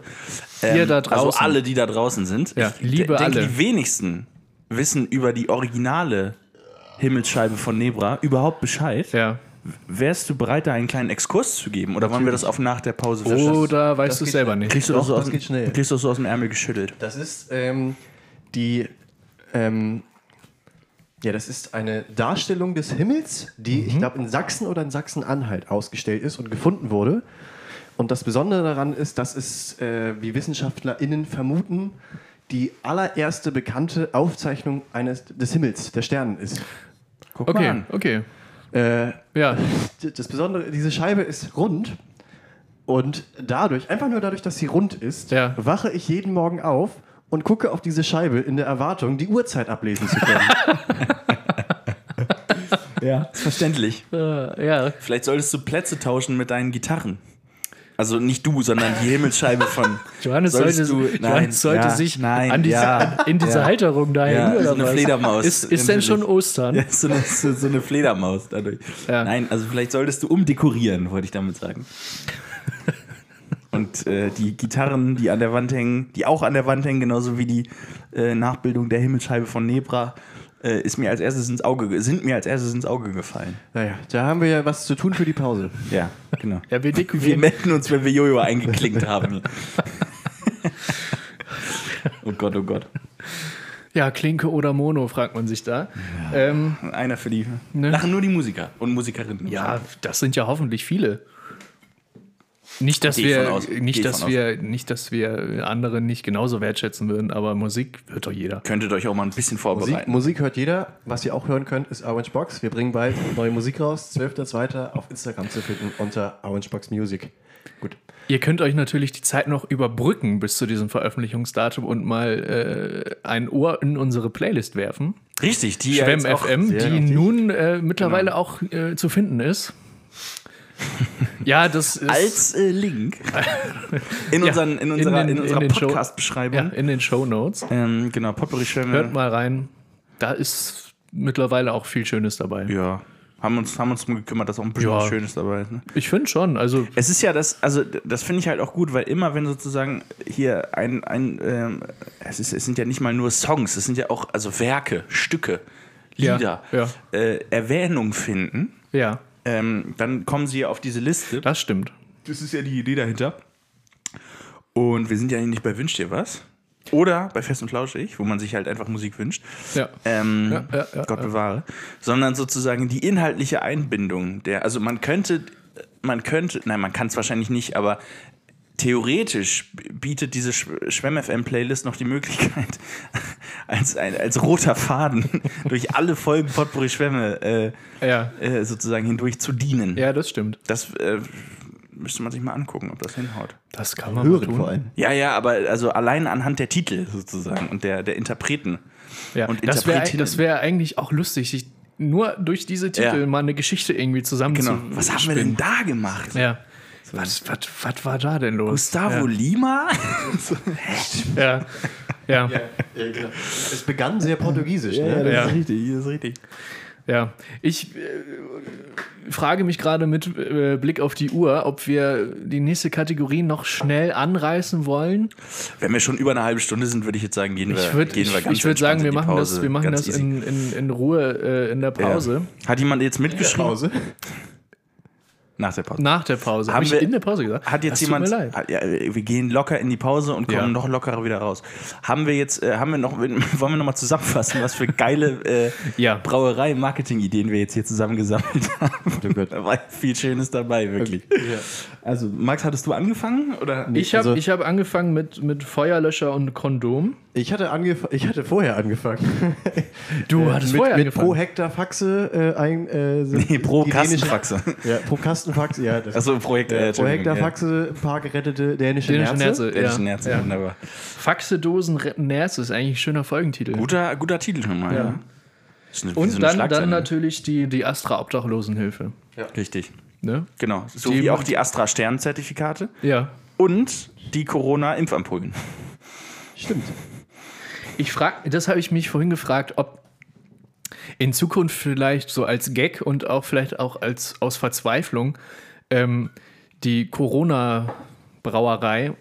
Ihr da Also draußen. alle, die da draußen sind. Ja, ich liebe denke, alle. die wenigsten wissen über die originale Himmelsscheibe von Nebra überhaupt Bescheid. ist. Ja. Wärst du bereit, da einen kleinen Exkurs zu geben? Oder wollen wir das auf nach der Pause verschaffen? Oder weißt du geht selber nicht? Kriegst du, das so aus, dem- geht schnell. kriegst du das so aus dem Ärmel geschüttelt? Das ist ähm, die. Ähm, ja, das ist eine Darstellung des Himmels, die, ich glaube, in Sachsen oder in Sachsen-Anhalt ausgestellt ist und gefunden wurde. Und das Besondere daran ist, dass es, äh, wie WissenschaftlerInnen vermuten, die allererste bekannte Aufzeichnung eines des Himmels, der Sternen ist. Guck mal Okay, an. okay. Äh, Ja. das Besondere, diese Scheibe ist rund und dadurch, einfach nur dadurch, dass sie rund ist, Ja. wache ich jeden Morgen auf und gucke auf diese Scheibe in der Erwartung, die Uhrzeit ablesen zu können. Ja. Ist verständlich. Äh, ja. Vielleicht solltest du Plätze tauschen mit deinen Gitarren. Also nicht du, sondern die Himmelsscheibe von. Johannes sollte, du- Johannes nein, sollte ja, sich nein, an diese, ja, an, in diese ja. Halterung da Ja, so eine was? Fledermaus. Ist, ist denn schon Ostern? Ja, so, eine, so, so eine Fledermaus dadurch. Ja. Nein, also vielleicht solltest du umdekorieren, wollte ich damit sagen. Und äh, die Gitarren, die an der Wand hängen, die auch an der Wand hängen, genauso wie die äh, Nachbildung der Himmelsscheibe von Nebra, äh, ist mir als erstes ins Auge, ge- sind mir als erstes ins Auge gefallen. Naja, da haben wir ja was zu tun für die Pause. Ja, genau. Ja, wir Wir melden uns, wenn wir Jojo eingeklinkt haben. oh Gott, oh Gott. Ja, Klinke oder Mono, fragt man sich da. Ja, ähm, Einer für die. Ne? Lachen nur die Musiker und Musikerinnen. ja das sind ja hoffentlich viele. Nicht, dass wir, aus. Nicht, ich dass wir, nicht, dass wir andere nicht genauso wertschätzen würden, aber Musik hört doch jeder. Könntet euch auch mal ein bisschen Musik, vorbereiten. Musik hört jeder. Was ihr auch hören könnt, ist Orange Box. Wir bringen bald neue Musik raus. 12.02. auf Instagram zu finden unter Orange Box Music. Gut. Ihr könnt euch natürlich die Zeit noch überbrücken bis zu diesem Veröffentlichungsdatum und mal äh, ein Ohr in unsere Playlist werfen. Richtig, die Schwemm FM, die richtig. nun äh, mittlerweile auch äh, zu finden ist. ja, das ist als äh, Link in, Ja, unseren, in in unserer, in den- unserer in Podcast-Beschreibung. ja, in den Show Notes. Ähm, genau, Potpourri. Hört mal rein. Da ist mittlerweile auch viel Schönes dabei. Ja, haben uns, haben uns drum gekümmert, dass auch ein bisschen Ja. was Schönes dabei ist. Ne? Ich finde schon. Also Es ist ja das, also das finde ich halt auch gut, weil immer wenn sozusagen hier ein, ein ähm, es, ist, es sind ja nicht mal nur Songs, es sind ja auch also Werke, Stücke, Ja, Lieder, ja. Äh, Erwähnung finden, ja, ähm, dann kommen sie auf diese Liste. das stimmt. Das ist ja die Idee dahinter. Und wir sind ja nicht bei Wünsch dir was. Oder bei Fest und Flauschig, wo man sich halt einfach Musik wünscht. Ja. Ähm, Ja, ja, ja, Gott bewahre. Sondern sozusagen die inhaltliche Einbindung der, also man könnte, man könnte, nein, man kann es wahrscheinlich nicht, aber theoretisch bietet diese Schwemm-FM-Playlist noch die Möglichkeit, als, ein, als roter Faden durch alle Folgen Potpourri Schwämme äh, Ja. äh, sozusagen hindurch zu dienen. Ja, das stimmt. Das äh, müsste man sich mal angucken, ob das hinhaut. Das kann man Hören tun. vor allem. Ja, ja, aber also allein anhand der Titel sozusagen und der, der Interpreten. Ja. Und das wäre wär eigentlich auch lustig, sich nur durch diese Titel Ja. mal eine Geschichte irgendwie zusammen Genau. Was haben wir denn da gemacht? Ja. Was, was, was war da denn los? Gustavo Lima? Ja. Ja. ja. Es begann sehr portugiesisch. ne? Ja. richtig, das ist richtig. Ja, ich äh, frage mich gerade mit äh, Blick auf die Uhr, ob wir die nächste Kategorie noch schnell anreißen wollen. Wenn wir schon über eine halbe Stunde sind, würde ich jetzt sagen, gehen wir, Ich würde gehen wir ich, ganz ich würd sagen, wir machen das, wir machen das in, in, in Ruhe äh, in der Pause. Ja. Hat jemand jetzt mitgeschrieben? Nach der Pause. Nach der Pause. Haben Hab ich wir- in der Pause gesagt? Hat jetzt Das jemand. Hat- Ja, wir gehen locker in die Pause und kommen Ja. noch lockerer wieder raus. Haben wir jetzt, äh, haben wir noch, wollen wir noch mal zusammenfassen, was für geile äh, Ja. Brauerei-Marketing-Ideen wir jetzt hier zusammengesammelt haben? Da war viel Schönes dabei, wirklich. Also, Max, hattest du angefangen? Oder? Ich habe Also- hab angefangen mit, mit Feuerlöscher und Kondom. Ich hatte, angef ich hatte vorher angefangen. Du hattest mit, vorher mit angefangen. pro Hektar Faxe äh, ein. Äh, Nee, pro Kastenfaxe. Ja, pro Kastenfaxe, ja. Das Achso, Projekt. Äh, pro Hektar ja. Faxe, ein paar gerettete dänische, Dänische Nerze. Nerze. Dänische Ja. Nerze, Ja. wunderbar. Faxedosen retten Nerz ist eigentlich ein schöner Folgentitel. Guter, guter Titel schon mal. Ja. Ja. Ist eine- Und so dann, dann natürlich die, die Astra Obdachlosenhilfe. Richtig. Ne? Genau. So Die wie auch die Astra-Stern-Zertifikate Ja. und die Corona-Impfampullen. Stimmt. Ich frage, das habe ich mich vorhin gefragt, ob in Zukunft vielleicht so als Gag und auch vielleicht auch als aus Verzweiflung ähm, die Corona-Brauerei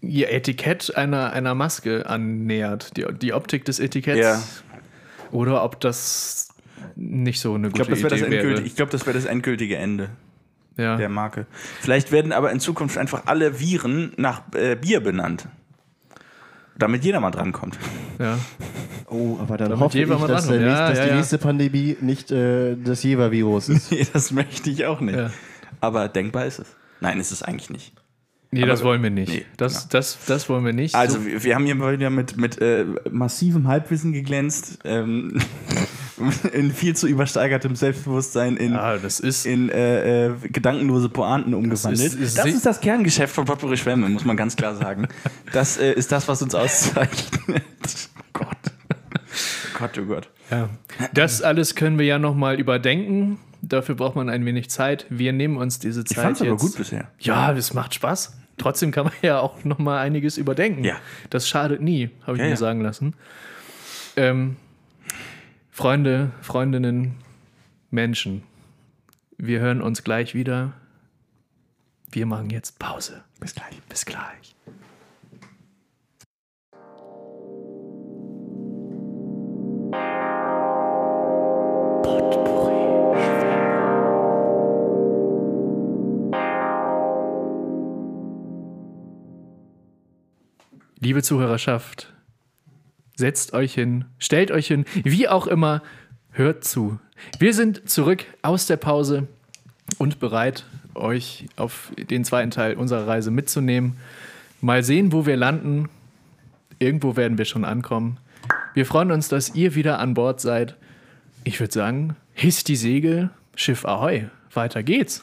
ihr Etikett einer, einer Maske annähert, die, die Optik des Etiketts. Ja. Oder ob das nicht so eine Ich gute glaube, das wäre das, Idee wäre. endgültige- ich glaub, das, wär das endgültige Ende ja. der Marke. Vielleicht werden aber in Zukunft einfach alle Viren nach äh, Bier benannt. Damit jeder mal drankommt. ja. Oh, aber dann Damit hoffe ich, dass, der drankommt. nächste, Ja, dass ja, die ja. nächste Pandemie nicht äh, das Jever-Virus ist. Nee, das möchte ich auch nicht. Ja. Aber denkbar ist es. Nein, ist es eigentlich nicht. Nee, das wollen wir nicht. Nee, das, genau. das, das wollen wir nicht. Also, So- wir, wir haben hier mal wieder mit, mit äh, massivem Halbwissen geglänzt, ähm, in viel zu übersteigertem Selbstbewusstsein, in, ja, das in äh, äh, gedankenlose Pointen umgewandelt. ist- ist das ist das Kerngeschäft von Potpourri Schwämme, muss man ganz klar sagen. Das äh, ist das, was uns auszeichnet. Oh Gott. Oh Gott, oh Gott. Ja. Das alles können wir ja nochmal überdenken. Dafür braucht man ein wenig Zeit. Wir nehmen uns diese Zeit. Ich fand's aber gut bisher. Ja, das macht Spaß. Trotzdem kann man ja auch nochmal einiges überdenken. Ja. Das schadet nie, habe ich Ja, mir ja. sagen lassen. Ähm, Freunde, Freundinnen, Menschen, wir hören uns gleich wieder. Wir machen jetzt Pause. Bis gleich. Bis gleich. Liebe Zuhörerschaft, setzt euch hin, stellt euch hin, wie auch immer, hört zu. Wir sind zurück aus der Pause und bereit, euch auf den zweiten Teil unserer Reise mitzunehmen. Mal sehen, wo wir landen. Irgendwo werden wir schon ankommen. Wir freuen uns, dass ihr wieder an Bord seid. Ich würde sagen, hisst die Segel, Schiff Ahoi. Weiter geht's.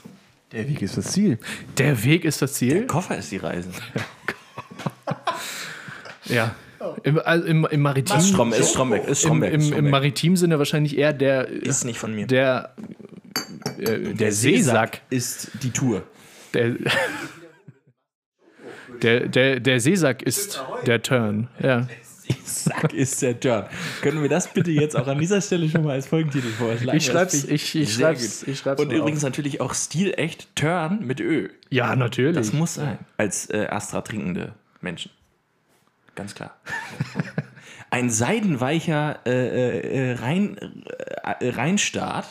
Der Weg ist das Ziel. Der Weg ist das Ziel. Koffer ist die Reise. Ja. Im, also im, im Maritim. Ist Strom, ist Stromberg, ist Im, Stromberg. im, ist Im Stromberg. Maritim-Sinne wahrscheinlich eher der, Ist nicht von mir. der, äh, der Seesack. ist die Tour. Der, der, der, der Seesack ist der Turn. Ja. Sack ist der Turn. Können wir das bitte jetzt auch an dieser Stelle schon mal als Folgentitel vorschlagen? Ich schreib's- ich- ich schreib's- ich schreib's Und übrigens natürlich auch stilecht Turn mit Ö. ja, natürlich. Das muss sein. Als äh, Astra trinkende Menschen. Ganz klar. Ein seidenweicher äh, äh, Rein, äh, Reinstart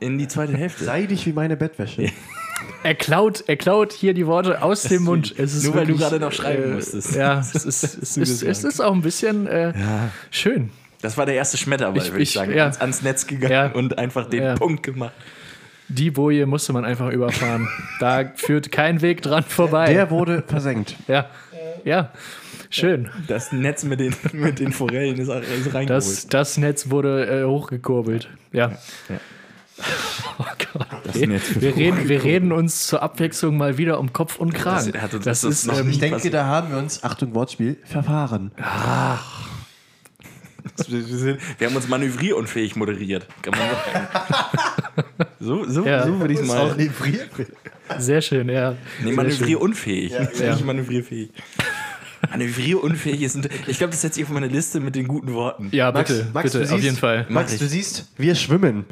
in die zweite Hälfte. Seidig wie meine Bettwäsche. Er klaut, er klaut hier die Worte aus dem Mund. Es ist Nur weil du gerade noch schreiben musstest. Ja, es ist, es ist, es ist auch ein bisschen äh, schön. Das war der erste Schmetterball, Ich- würde ich ich- sagen. ja. Ans, ans Netz gegangen Ja. und einfach den Ja. Punkt gemacht. Die Boje musste man einfach überfahren. da führt kein Weg dran vorbei. Der wurde versenkt. ja, ja, schön. Das Netz mit den, mit den Forellen ist, ist reingeholt. Das, das Netz wurde äh, hochgekurbelt. Ja. Ja. Oh Gott. Das wir, Netz wird wir, reden, wir reden uns zur Abwechslung mal wieder um Kopf und Kragen. Das das das ist, ähm, Ich denke, passiert. da haben wir uns, Achtung Wortspiel, verfahren. wir, sind, wir haben uns manövrierunfähig moderiert. Kann man sagen. so so, Ja. so würde ich es mal. sehr schön, ja. Nee, Sehr schön. manövrierunfähig. Ja. Nicht manövrierfähig. Manövrierunfähig ist. Ich glaube, das setze ich auf meine Liste mit den guten Worten. Ja, Max, bitte, Max, bitte, auf siehst- jeden Fall. Max, du siehst, wir schwimmen.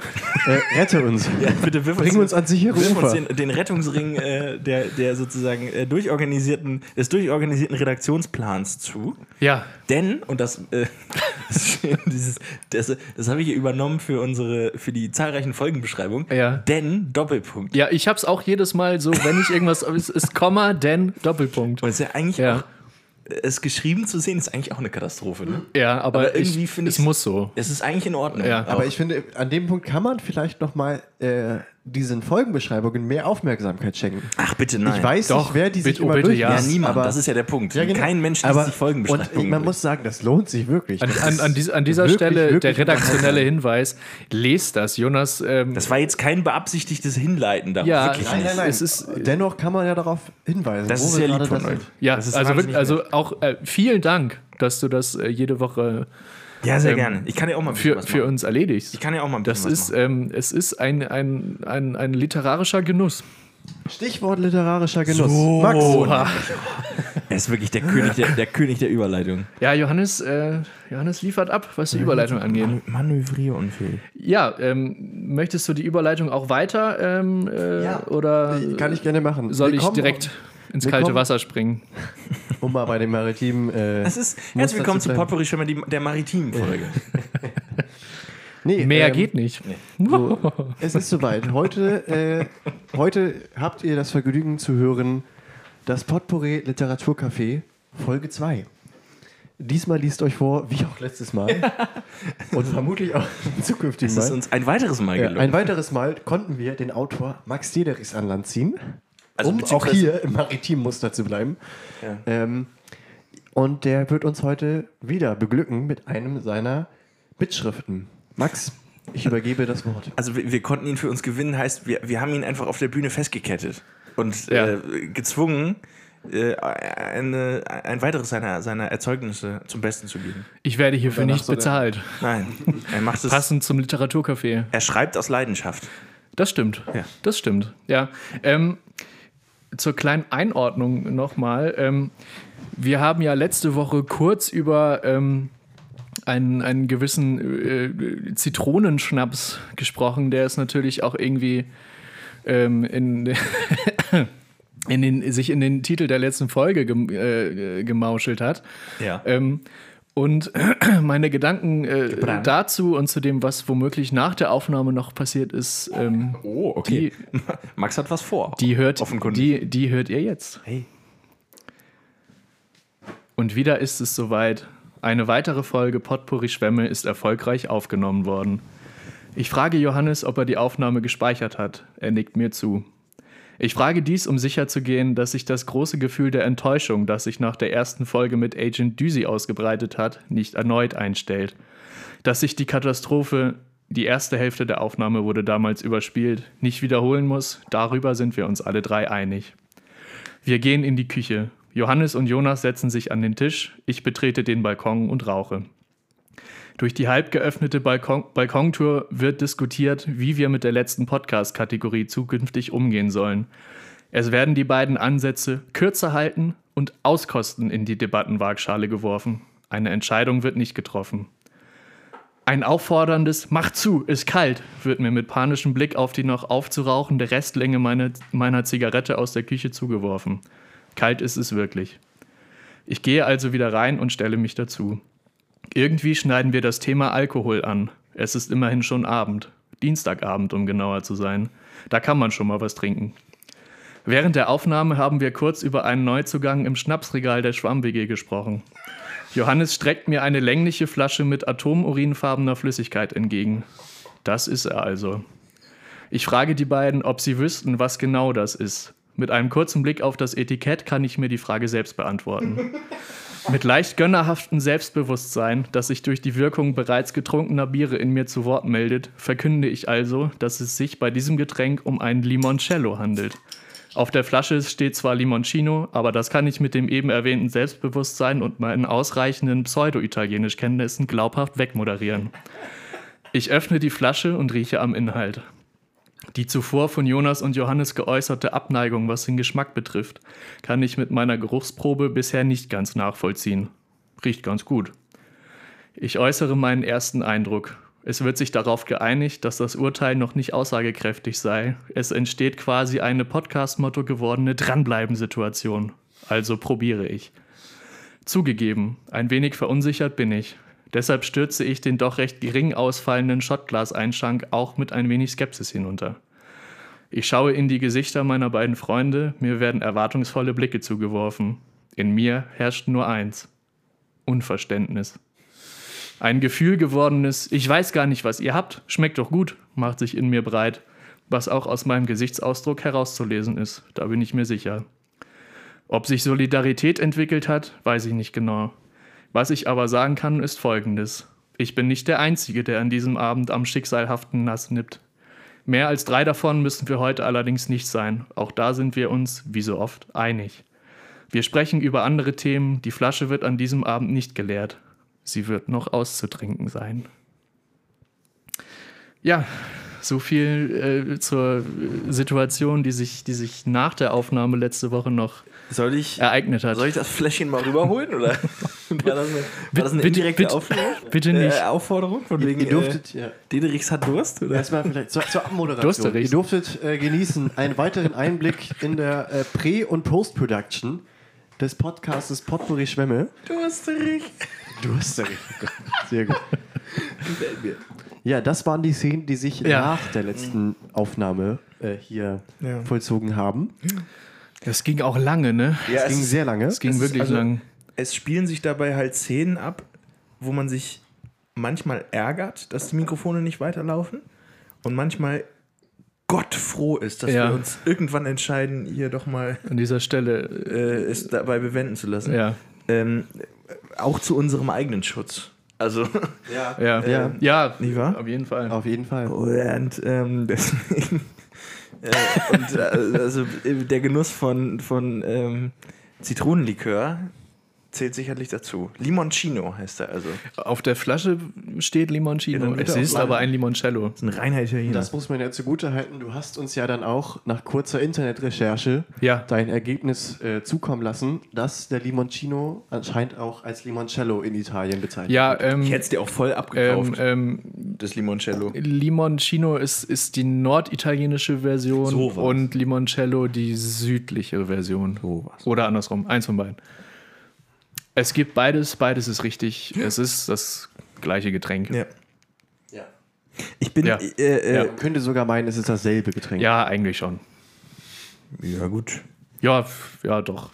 äh, rette uns. Ja, bitte wirf Bring uns ans sichere wirf uns den, den Rettungsring äh, der, der sozusagen äh, durchorganisierten, des durchorganisierten Redaktionsplans zu. Ja, Denn, und das, äh, das, ist schön, dieses, das, das habe ich hier übernommen für unsere, für die zahlreichen Folgenbeschreibungen. Ja. Denn, Doppelpunkt. ja, ich hab's auch jedes Mal so, wenn ich irgendwas, es ist Komma, denn Doppelpunkt. Und es ist ja eigentlich Ja. auch, es geschrieben zu sehen, ist eigentlich auch eine Katastrophe. Ne? Ja, aber, Aber irgendwie ich, finde es ich's- muss so. Es ist eigentlich in Ordnung. Ja. Aber ich finde, an dem Punkt kann man vielleicht noch mal äh, diesen Folgenbeschreibungen mehr Aufmerksamkeit schenken. Ach, bitte nein. Ich weiß Doch, nicht, wer die sich bitte, oh, immer bitte, ja. ja, niemand. Aber, das ist ja der Punkt. Ja, genau. Kein Mensch liest aber, sich und Folgenbeschreibungen. man muss sagen, das lohnt sich wirklich. An, an, an, dies, an dieser wirklich, Stelle wirklich der redaktionelle. Hinweis, lest das. Jonas, ähm, das war jetzt kein beabsichtigtes Hinleiten darauf. Ja, wirklich nein, nein, nein. Es ist- Dennoch kann man ja darauf hinweisen. Das wo ist sehr lieb von euch. ja, Das ist also, wirklich, also auch äh, vielen Dank, dass du das äh, jede Woche Ja, sehr ähm, gerne. Ich kann ja auch mal ein bisschen für, was für uns erledigst. Ich kann ja auch mal ein Das bisschen was ist, machen. ähm, es ist ein, ein, ein, ein literarischer Genuss. Stichwort literarischer Genuss. So. Max, Oha. Er ist wirklich der König der, der König der Überleitung. Ja, Johannes, äh, Johannes liefert ab, was die Überleitung angeht. Manövrierunfähig. Ja, ähm, möchtest du die Überleitung auch weiter ähm, äh, Ja. oder kann ich gerne machen. soll ich Willkommen, direkt ins willkommen. kalte Wasser springen? Um mal bei dem maritimen. Äh, Das ist, herzlich willkommen zu. Potpourri schon mal die, der maritimen Folge. nee, Mehr ähm, geht nicht. So, es ist soweit. Heute, äh, heute habt ihr das Vergnügen zu hören, das Potpourri Literaturcafé, Folge 2. Diesmal liest euch vor, wie auch letztes Mal. und vermutlich auch zukünftig Es ist Mal. uns ein weiteres Mal Ja, gelungen. ein weiteres Mal konnten wir den Autor Max Dederis an Land ziehen, Also um auch hier im maritimen Muster zu bleiben. Ja. Ähm, und der wird uns heute wieder beglücken mit einem seiner Mitschriften. Max, ich übergebe das Wort. Also wir, wir konnten ihn für uns gewinnen, heißt, wir, wir haben ihn einfach auf der Bühne festgekettet und Ja. äh, gezwungen, äh, eine, ein weiteres seiner, seiner Erzeugnisse zum Besten zu geben. Ich werde hierfür nicht bezahlt. Nein, er macht es. Passend zum Literaturcafé. Er schreibt aus Leidenschaft. Das stimmt. Ja. Das stimmt. Ja. Ähm, zur kleinen Einordnung nochmal. Ähm, wir haben ja letzte Woche kurz über ähm, einen, einen gewissen äh, Zitronenschnaps gesprochen, der es natürlich auch irgendwie ähm, in, in den, sich in den Titel der letzten Folge gem, äh, gemauschelt hat. Ja. Ähm, Und meine Gedanken äh, dazu und zu dem, was womöglich nach der Aufnahme noch passiert ist, ähm, Oh, okay. Max hat was vor. die, hört, die, die hört ihr jetzt. Hey. Und wieder ist es soweit. Eine weitere Folge Potpourri Schwämme ist erfolgreich aufgenommen worden. Ich frage Johannes, ob er die Aufnahme gespeichert hat. Er nickt mir zu. Ich frage dies, um sicherzugehen, dass sich das große Gefühl der Enttäuschung, das sich nach der ersten Folge mit Agent Düsi ausgebreitet hat, nicht erneut einstellt. Dass sich die Katastrophe, die erste Hälfte der Aufnahme wurde damals überspielt, nicht wiederholen muss, darüber sind wir uns alle drei einig. Wir gehen in die Küche. Johannes und Jonas setzen sich an den Tisch, ich betrete den Balkon und rauche. Durch die halb geöffnete Balkon Balkontour wird diskutiert, wie wir mit der letzten Podcast-Kategorie zukünftig umgehen sollen. Es werden die beiden Ansätze kürzer halten und auskosten in die Debattenwaagschale geworfen. Eine Entscheidung wird nicht getroffen. Ein aufforderndes Mach zu, ist kalt wird mir mit panischem Blick auf die noch aufzurauchende Restlänge meiner, meiner Zigarette aus der Küche zugeworfen. Kalt ist es wirklich. Ich gehe also wieder rein und stelle mich dazu. Irgendwie schneiden wir das Thema Alkohol an. Es ist immerhin schon Abend. Dienstagabend, um genauer zu sein. Da kann man schon mal was trinken. Während der Aufnahme haben wir kurz über einen Neuzugang im Schnapsregal der Schwamm-WG gesprochen. Johannes streckt mir eine längliche Flasche mit atomurinfarbener Flüssigkeit entgegen. Das ist er also. Ich frage die beiden, ob sie wüssten, was genau das ist. Mit einem kurzen Blick auf das Etikett kann ich mir die Frage selbst beantworten. Mit leicht gönnerhaftem Selbstbewusstsein, das sich durch die Wirkung bereits getrunkener Biere in mir zu Wort meldet, verkünde ich also, dass es sich bei diesem Getränk um ein Limoncello handelt. Auf der Flasche steht zwar Limoncino, aber das kann ich mit dem eben erwähnten Selbstbewusstsein und meinen ausreichenden Pseudo-Italienisch-Kenntnissen glaubhaft wegmoderieren. Ich öffne die Flasche und rieche am Inhalt. Die zuvor von Jonas und Johannes geäußerte Abneigung, was den Geschmack betrifft, kann ich mit meiner Geruchsprobe bisher nicht ganz nachvollziehen. Riecht ganz gut. Ich äußere meinen ersten Eindruck. Es wird sich darauf geeinigt, dass das Urteil noch nicht aussagekräftig sei. Es entsteht quasi eine Podcast-Motto gewordene Dranbleiben-Situation. Also probiere ich. Zugegeben, ein wenig verunsichert bin ich. Deshalb stürze ich den doch recht gering ausfallenden Schottglaseinschank auch mit ein wenig Skepsis hinunter. Ich schaue in die Gesichter meiner beiden Freunde, mir werden erwartungsvolle Blicke zugeworfen. In mir herrscht nur eins. Unverständnis. Ein Gefühl gewordenes, ich weiß gar nicht, was ihr habt, schmeckt doch gut, macht sich in mir breit, was auch aus meinem Gesichtsausdruck herauszulesen ist, da bin ich mir sicher. Ob sich Solidarität entwickelt hat, weiß ich nicht genau. Was ich aber sagen kann, ist folgendes. Ich bin nicht der Einzige, der an diesem Abend am schicksalhaften Nass nippt. Mehr als drei davon müssen wir heute allerdings nicht sein. Auch da sind wir uns, wie so oft, einig. Wir sprechen über andere Themen, die Flasche wird an diesem Abend nicht geleert. Sie wird noch auszutrinken sein. Ja, so viel äh, zur Situation, die sich, die sich nach der Aufnahme letzte Woche noch Soll ich, ereignet hat. soll ich das Fläschchen mal rüberholen? Oder war das eine, war das eine Bitte- indirekte bitte- Aufforderung? bitte nicht. Äh, Aufforderung? Von wegen, Ihr durftet, äh, ja. Diderichs hat Durst? Oder? Erstmal vielleicht zur, zur Abmoderation. Ihr durftet äh, genießen einen weiteren Einblick in der äh, Prä- und Post-Production des Podcastes Potpourri Schwämme. Dursterich. Dusterich. Sehr gut. Ja, das waren die Szenen, die sich Ja. nach der letzten Aufnahme äh, hier Ja. vollzogen haben. Das ging auch lange, ne? Ja, Es ging sehr lange. Es ging es ist wirklich also- lang. es spielen sich dabei halt Szenen ab, wo man sich manchmal ärgert, dass die Mikrofone nicht weiterlaufen und manchmal gottfroh ist, dass Ja. wir uns irgendwann entscheiden, hier doch mal An dieser Stelle, äh, es dabei bewenden zu lassen. ja, Ähm, auch zu unserem eigenen Schutz. Also, Ja. ja, Ja. ja, Nicht wahr? auf jeden Fall. Auf jeden Fall. und ähm, deswegen. Äh, und äh, also äh, der Genuss von, von ähm, Zitronenlikör zählt sicherlich dazu. Limoncino heißt er also. Auf der Flasche steht Ja, Limoncino. wird es ist aber ein Limoncello. Das ist ein reiner Italiener. Das muss man ja zugute halten. Du hast uns ja dann auch nach kurzer Internetrecherche Ja. dein Ergebnis äh, zukommen lassen, dass der Limoncino anscheinend auch als Limoncello in Italien bezeichnet Ja, wird. ähm, ich hätte es dir auch voll ähm, abgekauft, ähm, das Limoncello. Limoncino ist, ist die norditalienische Version Sowas. und Limoncello die südliche Version. Sowas. Oder andersrum, eins von beiden. Es gibt beides, beides ist richtig. Es ist das gleiche Getränk. Ja. Ja. Ich bin. Ja. Äh, äh, Ja. Könnte sogar meinen, es ist dasselbe Getränk. Ja, eigentlich schon. ja gut. Ja, ja, doch.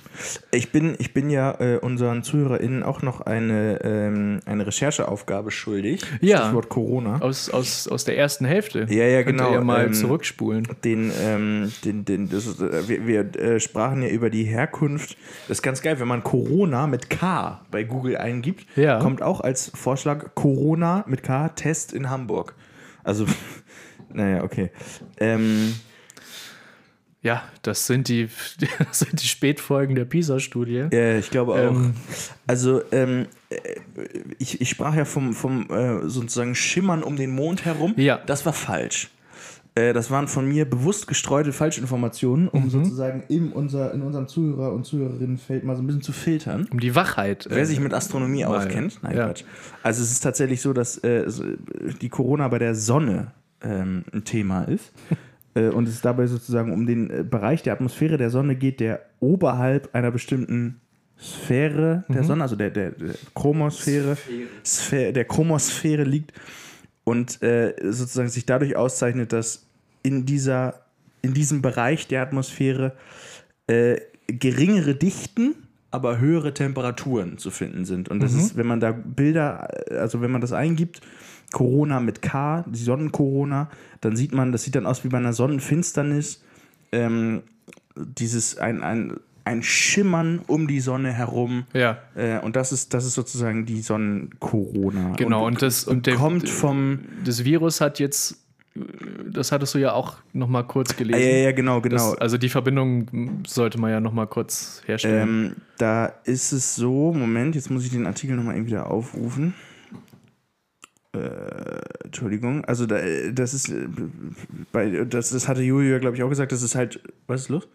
Ich bin, ich bin ja äh, unseren ZuhörerInnen auch noch eine, ähm, eine Rechercheaufgabe schuldig. Ja. Stichwort Corona. Aus, aus, aus der ersten Hälfte. Ja, ja, Könnt genau, Ihr mal ähm, zurückspulen. Den, ähm, den, den, das, ist, äh, wir, wir äh, sprachen ja über die Herkunft. Das ist ganz geil, wenn man Corona mit K bei Google eingibt, Ja. kommt auch als Vorschlag Corona mit K Test in Hamburg. Also, naja, okay. Ähm, Ja, das sind die, das sind die Spätfolgen der PISA-Studie. Ja, ich glaube auch. Ähm. also, ähm, äh, ich, ich sprach ja vom, vom äh, sozusagen Schimmern um den Mond herum. Ja. Das war falsch. Äh, das waren von mir bewusst gestreute Falschinformationen, Mhm. um sozusagen in, unser, in unserem Zuhörer- und Zuhörerinnenfeld mal so ein bisschen zu filtern. Um die Wachheit. Wer sich mit Astronomie auskennt. Nein, ja. Quatsch. Also es ist tatsächlich so, dass äh, die Corona bei der Sonne ähm, ein Thema ist. äh, und es dabei sozusagen um den äh, Bereich der Atmosphäre der Sonne geht, der oberhalb einer bestimmten Sphäre der Sonne, also der, der, der Chromosphäre, Sphäre, der Chromosphäre liegt und äh, sozusagen sich dadurch auszeichnet, dass in, dieser, in diesem Bereich der Atmosphäre äh, geringere Dichten, aber höhere Temperaturen zu finden sind. Und das ist, wenn man da Bilder, äh, also wenn man das eingibt, Corona mit K, die Sonnencorona, dann sieht man, das sieht dann aus wie bei einer Sonnenfinsternis. Ähm, dieses ein, ein, ein Schimmern um die Sonne herum. Ja. Äh, und das ist, das ist sozusagen die Sonnencorona. Genau, und das- und der- kommt vom. Das Virus hat jetzt, das hattest du ja auch noch mal kurz Ja, gelesen. ja, ja, genau, genau. Das, also die Verbindung sollte man ja noch mal kurz herstellen. Ähm, da ist es so, Moment, jetzt muss ich den Artikel nochmal eben wieder aufrufen. Äh, Entschuldigung, also da, das ist äh, bei, das, das hatte Julia, glaube ich, auch gesagt, das ist halt, was ist los?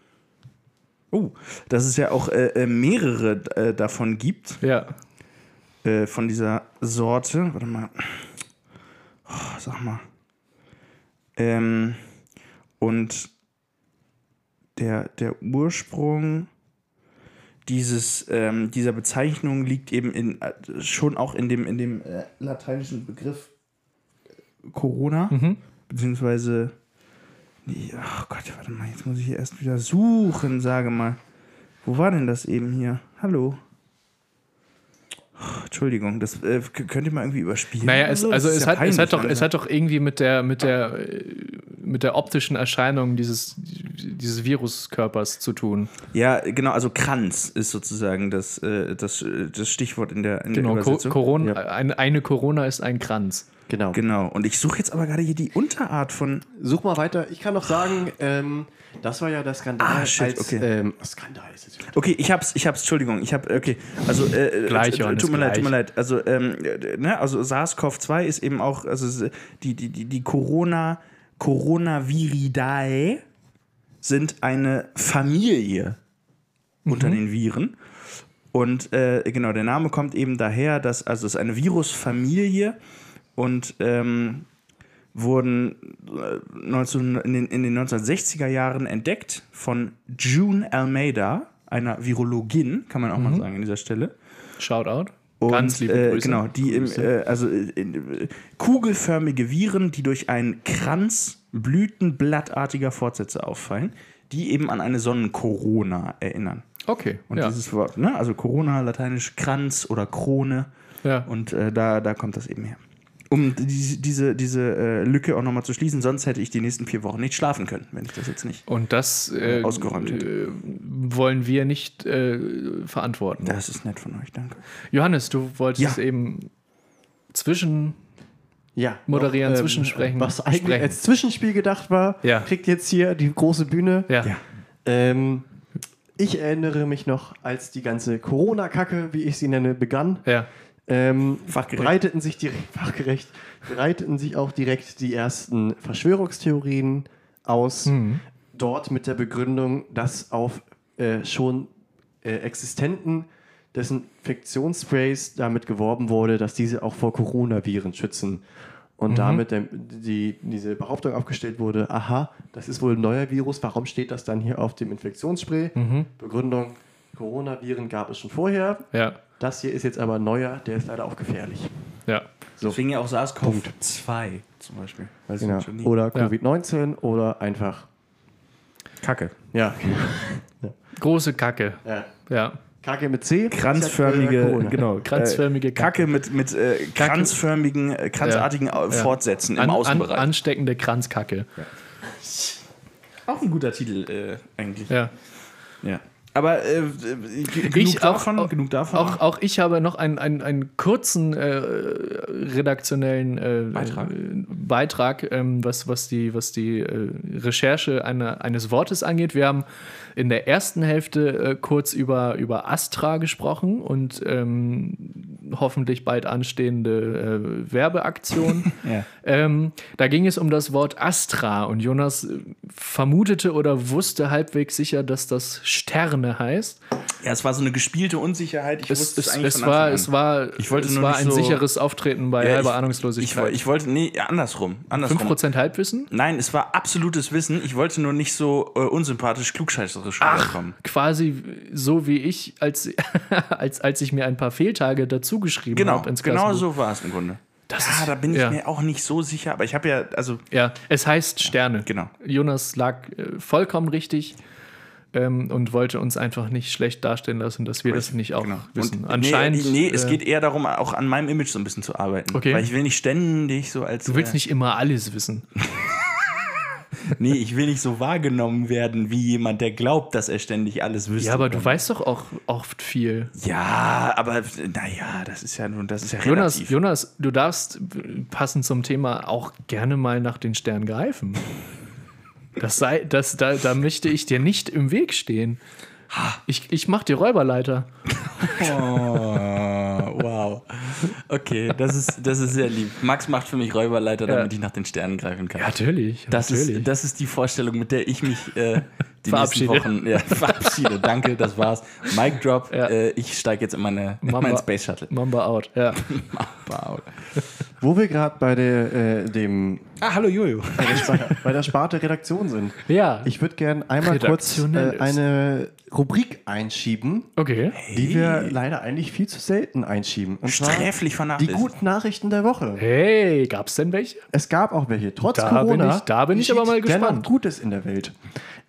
Oh, dass es ja auch äh, äh, mehrere davon gibt, ja. von dieser Sorte. Warte mal. Oh, sag mal. Ähm, und der, der Ursprung dieses, ähm, dieser Bezeichnung liegt eben in, äh, schon auch in dem, in dem äh, lateinischen Begriff äh, Corona, beziehungsweise, nee, ach Gott, warte mal, jetzt muss ich hier erst wieder suchen, sage mal. Wo war denn das eben hier? Hallo? Oh, Entschuldigung, das äh, könnt ihr mal irgendwie überspielen. Naja, es, also ist es, ja hat, es, hat doch, es hat doch irgendwie mit der, mit der, äh, mit der optischen Erscheinung dieses, dieses Viruskörpers zu tun. Ja, genau, also Kranz ist sozusagen das, äh, das, äh, das Stichwort in der, in Genau, der Co Übersetzung. Corona, Ja. eine, eine Corona ist ein Kranz. Genau. Genau, und ich suche jetzt aber gerade hier die Unterart von. Such mal weiter. Ich kann noch sagen, ähm, das war ja der Skandal. Ah, shit, als, okay. ähm, Skandal ist es. Okay, ich hab's, ich hab's, Entschuldigung, ich hab, okay, also, äh, Gleich, äh, Johannes, tut mir leid, gleich. tut mir leid, also, ähm, äh, ne, also SARS-CoV-2 ist eben auch, also die, die, die, die Corona, Coronaviridae sind eine Familie unter den Viren. Und äh, genau, der Name kommt eben daher, dass, also es ist eine Virusfamilie und ähm, wurden äh, 19, in, den, in den 1960er Jahren entdeckt von June Almeida, einer Virologin, kann man auch mal sagen an dieser Stelle. Shoutout. Und, Ganz liebe äh, Grüße. Genau, die im, äh, also äh, äh, kugelförmige Viren, die durch einen Kranz blütenblattartiger Fortsätze auffallen, die eben an eine Sonnenkorona erinnern. Okay. Und ja. dieses Wort, ne? also Corona, lateinisch Kranz oder Krone. ja. Und äh, da, da kommt das eben her. Um diese, diese, diese äh, Lücke auch nochmal zu schließen, sonst hätte ich die nächsten vier Wochen nicht schlafen können, wenn ich das jetzt nicht. Und das äh, Ausgeräumt hätte. äh, wollen wir nicht äh, verantworten. Das ist nett von euch, danke. Johannes, du wolltest Ja. eben zwischen Ja. Moderieren, noch, Zwischensprechen, Was eigentlich sprechen. als Zwischenspiel gedacht war, Ja. kriegt jetzt hier die große Bühne. ja. Ja. Ähm, ich erinnere mich noch, als die ganze Corona-Kacke, wie ich sie nenne, begann. ja. Ähm, breiteten sich direkt, fachgerecht, breiteten sich auch direkt die ersten Verschwörungstheorien aus. Mhm. Dort mit der Begründung, dass auf äh, schon äh, existenten Desinfektionssprays damit geworben wurde, dass diese auch vor Coronaviren schützen. Und damit der, die, diese Behauptung aufgestellt wurde, aha, das ist wohl ein neuer Virus, warum steht das dann hier auf dem Infektionsspray? Begründung, Coronaviren gab es schon vorher. Ja, Das hier ist jetzt aber neuer, der ist leider auch gefährlich. ja. Deswegen ja auch SARS-CoV-2 zum Beispiel. Weiß Genau. Oder Ja. Covid-19 oder einfach. Kacke. Ja. Große Kacke. ja. Ja. Kacke mit C. Kranzförmige, Äh, Corona. genau. Kranzförmige äh, Kacke mit, mit äh, kranzförmigen, äh, kranzartigen äh, Fortsätzen im An, an, Außenbereich. ansteckende Kranzkacke. auch ein guter Titel äh, eigentlich. Ja. Ja. Aber äh, genug davon. auch- genug davon. Auch, auch ich habe noch einen, einen, einen kurzen äh, redaktionellen äh, Beitrag. Beitrag ähm, was, was die, was die äh, Recherche einer, eines Wortes angeht. Wir haben in der ersten Hälfte äh, kurz über, über Astra gesprochen und ähm, hoffentlich bald anstehende äh, Werbeaktion. Ja. ähm, da ging es um das Wort Astra und Jonas vermutete oder wusste halbwegs sicher, dass das Sterne heißt. Ja, es war so eine gespielte Unsicherheit. Ich Es, wusste es, eigentlich es, von war, es war, Ich wollte es nur war ein so- sicheres Auftreten bei Ja, halber ich- Ich, Ahnungslosigkeit. woll- ich wollte, nee, ja, andersrum. andersrum. 5% Halbwissen? Nein, es war absolutes Wissen. Ich wollte nur nicht so äh, unsympathisch klugscheißerisch rüberkommen. Quasi so wie ich, als, als, als ich mir ein paar Fehltage dazu geschrieben Genau, habe ins genau Klassenbuch. so war es im Grunde. Das ja, ist- da bin ich ja. mir auch nicht so sicher, aber ich habe ja, also Ja, es heißt Sterne. genau. Jonas lag äh, vollkommen richtig ähm, und wollte uns einfach nicht schlecht darstellen lassen, dass wir das nicht auch Genau. wissen. Und Anscheinend. Nee, nee es äh, geht eher darum, auch an meinem Image so ein bisschen zu arbeiten. Okay. Weil ich will nicht ständig so als. Du willst äh, nicht immer alles wissen. Nee, ich will nicht so wahrgenommen werden wie jemand, der glaubt, dass er ständig alles wüsste. Ja, aber du weißt doch auch oft viel. Ja, aber naja, das ist ja nun, das ist ja Jonas, relativ. Jonas, du darfst passend zum Thema auch gerne mal nach den Sternen greifen. Das sei, das, da, da möchte ich dir nicht im Weg stehen. Ich, ich mach die Räuberleiter. Oh, wow. Okay, das ist, das ist sehr lieb. Max macht für mich Räuberleiter, damit ich nach den Sternen greifen kann. natürlich. Das natürlich. ist, das ist die Vorstellung, mit der ich mich äh, die Verabschiede. nächsten Wochen ja, verabschiede. Danke, das war's. Mic Drop. Ja. Äh, ich steige jetzt in, meine, in Mamba- meinen Space Shuttle. Mamba out. Ja. Wow. Wo wir gerade bei der, äh, dem, Ah, hallo Jojo. bei, der Sparte, bei der Sparte Redaktion sind. ja. Ich würde gerne einmal kurz äh, eine Rubrik einschieben, okay. die wir leider eigentlich viel zu selten einschieben. Und Sträflich die vernachlässigt. guten Nachrichten der Woche. Hey, gab's denn welche? Es gab auch welche. Trotz Da Corona. bin ich- da bin ich aber mal gespannt. Gutes in der Welt.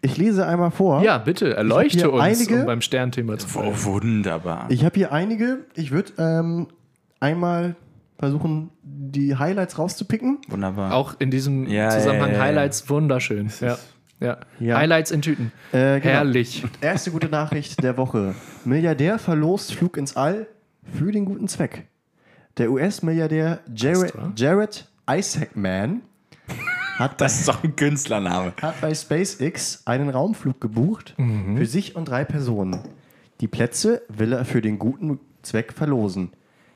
Ich lese einmal vor. Ja, bitte, erleuchte uns, einige- um beim Sternthema zu Oh, bleiben. wunderbar. Ich habe hier einige. Ich würde ähm, einmal versuchen, die Highlights rauszupicken. Wunderbar. Auch in diesem Ja, Zusammenhang ja, ja, ja. Highlights wunderschön. Ja. Ja. Ja. Highlights in Tüten. Äh, genau. Herrlich. Erste gute Nachricht der Woche. Milliardär verlost Flug ins All für den guten Zweck. Der US-Milliardär Jared? Jared Isaacman hat bei, das ist doch ein Künstlername. hat bei SpaceX einen Raumflug gebucht für sich und drei Personen. Die Plätze will er für den guten Zweck verlosen.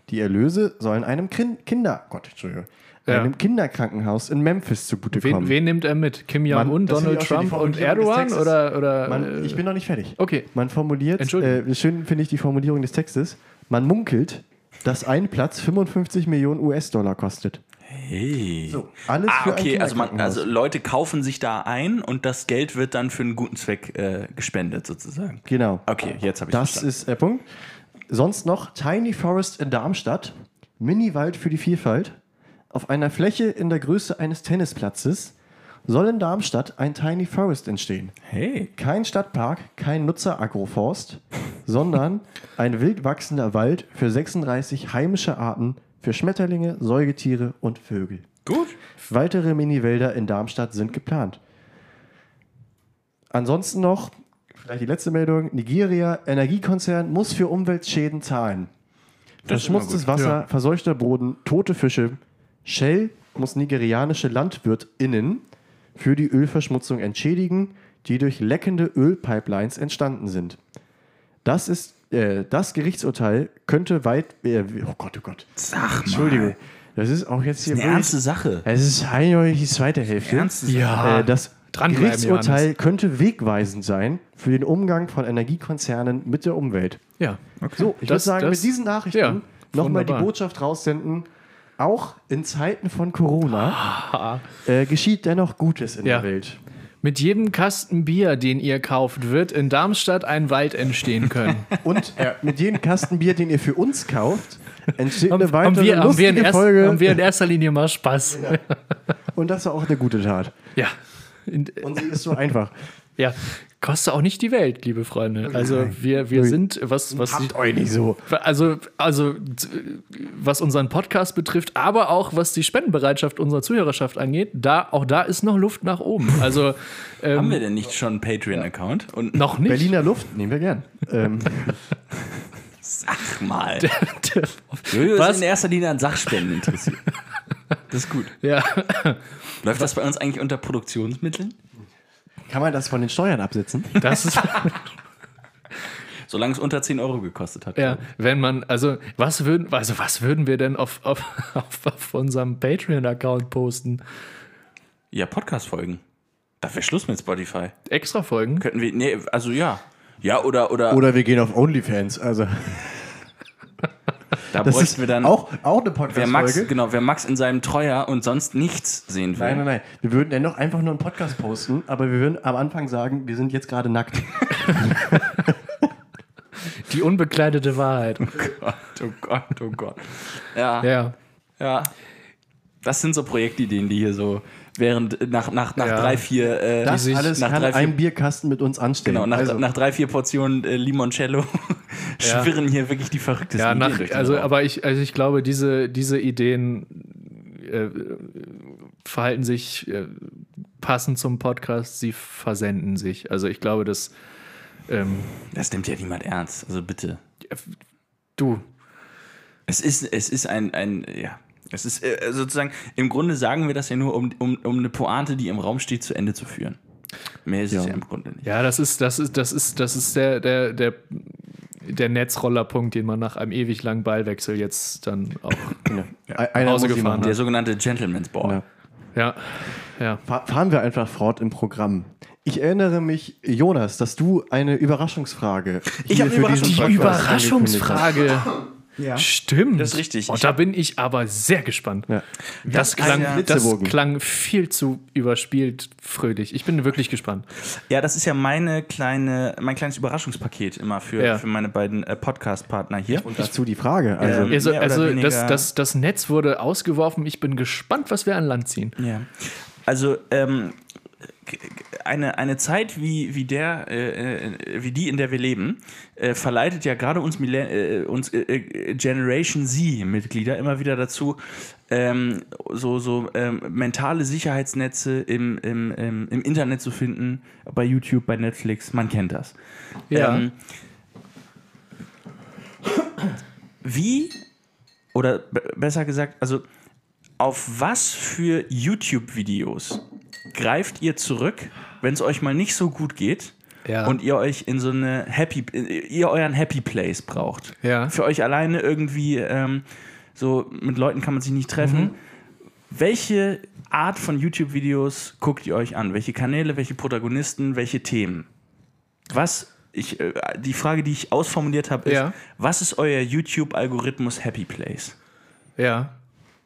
Die Erlöse sollen einem Kin Kinder, Gott, Entschuldigung, Ja. einem Kinderkrankenhaus in Memphis zugutekommen. Wen, wen nimmt er mit? Kim Jong-un, Donald Trump und Erdogan? Oder, oder, Man, äh, ich bin noch nicht fertig. okay. Man formuliert, äh, schön finde ich die Formulierung des Textes, man munkelt, dass ein Platz 55 Millionen US-Dollar kostet. Hey. So, alles ah, für okay, also, man, also Leute kaufen sich da ein und das Geld wird dann für einen guten Zweck äh, gespendet, sozusagen. Genau. Okay, jetzt habe ich Das verstanden. ist der Punkt. Sonst noch Tiny Forest in Darmstadt, Mini-Wald für die Vielfalt. Auf einer Fläche in der Größe eines Tennisplatzes soll in Darmstadt ein Tiny Forest entstehen. Hey. Kein Stadtpark, kein Nutzer-Agroforst, sondern ein wild wachsender Wald für 36 heimische Arten für Schmetterlinge, Säugetiere und Vögel. Gut. Weitere Mini-Wälder in Darmstadt sind geplant. Ansonsten noch, vielleicht die letzte Meldung, Nigeria, Energiekonzern muss für Umweltschäden zahlen. Das Verschmutztes. Wasser, Ja. verseuchter Boden, tote Fische. Shell muss nigerianische LandwirtInnen für die Ölverschmutzung entschädigen, die durch leckende Ölpipelines entstanden sind. Das ist äh, das Gerichtsurteil könnte weit äh, oh Gott, oh Gott. Sag mal. Entschuldigung. Das ist auch jetzt hier Eine wirklich- ernste Sache. es ist eindeutig die zweite Hälfte. Ernste Sache. Ja. Äh, das Gerichtsurteil könnte wegweisend sein für den Umgang von Energiekonzernen mit der Umwelt. Ja. So, ich würde Das- sagen, das- mit diesen Nachrichten ja, nochmal die. Botschaft raussenden. Auch in Zeiten von Corona äh, geschieht dennoch Gutes in Ja. der Welt. Mit jedem Kasten Bier, den ihr kauft, wird in Darmstadt ein Wald entstehen können. Und mit jedem Kasten Bier, den ihr für uns kauft, entsteht eine haben, weitere wir, haben, wir in lustige erst, Folge. haben wir in erster Linie mal Spaß. Und das war auch eine gute Tat. Ja. Und sie ist so einfach. ja. Kostet auch nicht die Welt, liebe Freunde. Also wir, wir sind, was, was die, euch nicht so. also, also was unseren Podcast betrifft, aber auch was die Spendenbereitschaft unserer Zuhörerschaft angeht, da, auch da ist noch Luft nach oben. Also ähm, Haben wir denn nicht schon einen Patreon-Account? Und noch nicht. Berliner Luft nehmen wir gern. Ähm, sag mal. Der- Jojo Was? ist in erster Linie an Sachspenden interessiert. Das ist gut. ja. Läuft das bei uns eigentlich unter Produktionsmitteln? Kann man das von den Steuern absetzen? Das ist, Solange es unter 10 Euro gekostet hat. ja, wenn man, also was würden, also was würden wir denn auf, auf, auf, auf unserem Patreon-Account posten? Ja, Podcast-Folgen. Da wäre Schluss mit Spotify. Extra Folgen? Könnten wir, nee, also ja. Ja, oder, oder, Oder wir gehen auf OnlyFans. Also, da das bräuchten ist wir dann, auch, auch eine wer Max, Podcast-Folge. genau, wer Max in seinem Treuer und sonst nichts sehen will. Nein, nein, nein. Wir würden dennoch einfach nur einen Podcast posten, aber wir würden am Anfang sagen, wir sind jetzt gerade nackt. Die unbekleidete Wahrheit. Gott, oh Gott, oh Gott. Ja, ja. Ja. Das sind so Projektideen, die hier so während, nach, nach, nach Ja. drei, vier, äh, Das sich alles nach kann drei, vier- ein Bierkasten mit uns anstellen. genau, nach, also, nach drei, vier Portionen äh, Limoncello Ja. schwirren hier wirklich die verrücktesten Ja, nach, Ideen durch den also, Raum. aber ich, also ich glaube, diese, diese Ideen äh, verhalten sich äh, passend zum Podcast, sie versenden sich. Also ich glaube, dass ähm, Das nimmt ja niemand ernst. Also bitte. du, Es ist, es ist ein, ein ja. Es ist äh, sozusagen, im Grunde sagen wir das ja nur, um, um, um eine Pointe, die im Raum steht, zu Ende zu führen. Mehr ist es Ja. ja im Grunde nicht. ja, das ist, das ist, das ist, das ist der, der, der, der Netzrollerpunkt, den man nach einem ewig langen Ballwechsel jetzt dann auch. genau. Einer Hause gefahren machen. Der sogenannte Gentleman's Ball. Ja. Ja, ja. Fa- Fahren wir einfach fort im Programm. Ich erinnere mich, Jonas, dass du eine Überraschungsfrage. Ich hier hab eine diesen Die Überraschungsfrage. Überraschungsfrage. Stimmt. Das ist richtig. Und Ich da bin ich aber sehr gespannt. Ja. Das, klang, ja- das klang viel zu überspielt fröhlich. Ich bin wirklich gespannt. Ja, das ist ja meine kleine, mein kleines Überraschungspaket immer für, Ja. für meine beiden äh, Podcast-Partner hier. Und dazu die Frage. Also, Ähm, Also, also weniger- das, das, das Netz wurde ausgeworfen. Ich bin gespannt, was wir an Land ziehen. Ja. Also, ähm, eine, eine Zeit wie, wie der, äh, äh, wie die, in der wir leben, äh, verleitet ja gerade uns, Millen äh, uns äh, äh, Generation Z-Mitglieder immer wieder dazu, ähm, so, so ähm, mentale Sicherheitsnetze im, im, im, im Internet zu finden, bei YouTube, bei Netflix, man kennt das. Ja. Ähm, wie, oder besser gesagt, also auf was für YouTube-Videos greift ihr zurück, wenn es euch mal nicht so gut geht Ja. und ihr euch in so eine Happy, ihr euren Happy Place braucht? Ja. Für euch alleine irgendwie, ähm, so mit Leuten kann man sich nicht treffen. Mhm. Welche Art von YouTube-Videos guckt ihr euch an? Welche Kanäle, welche Protagonisten, welche Themen? Was, ich, äh, die Frage, die ich ausformuliert habe, ist, Ja. was ist euer YouTube-Algorithmus Happy Place? Ja.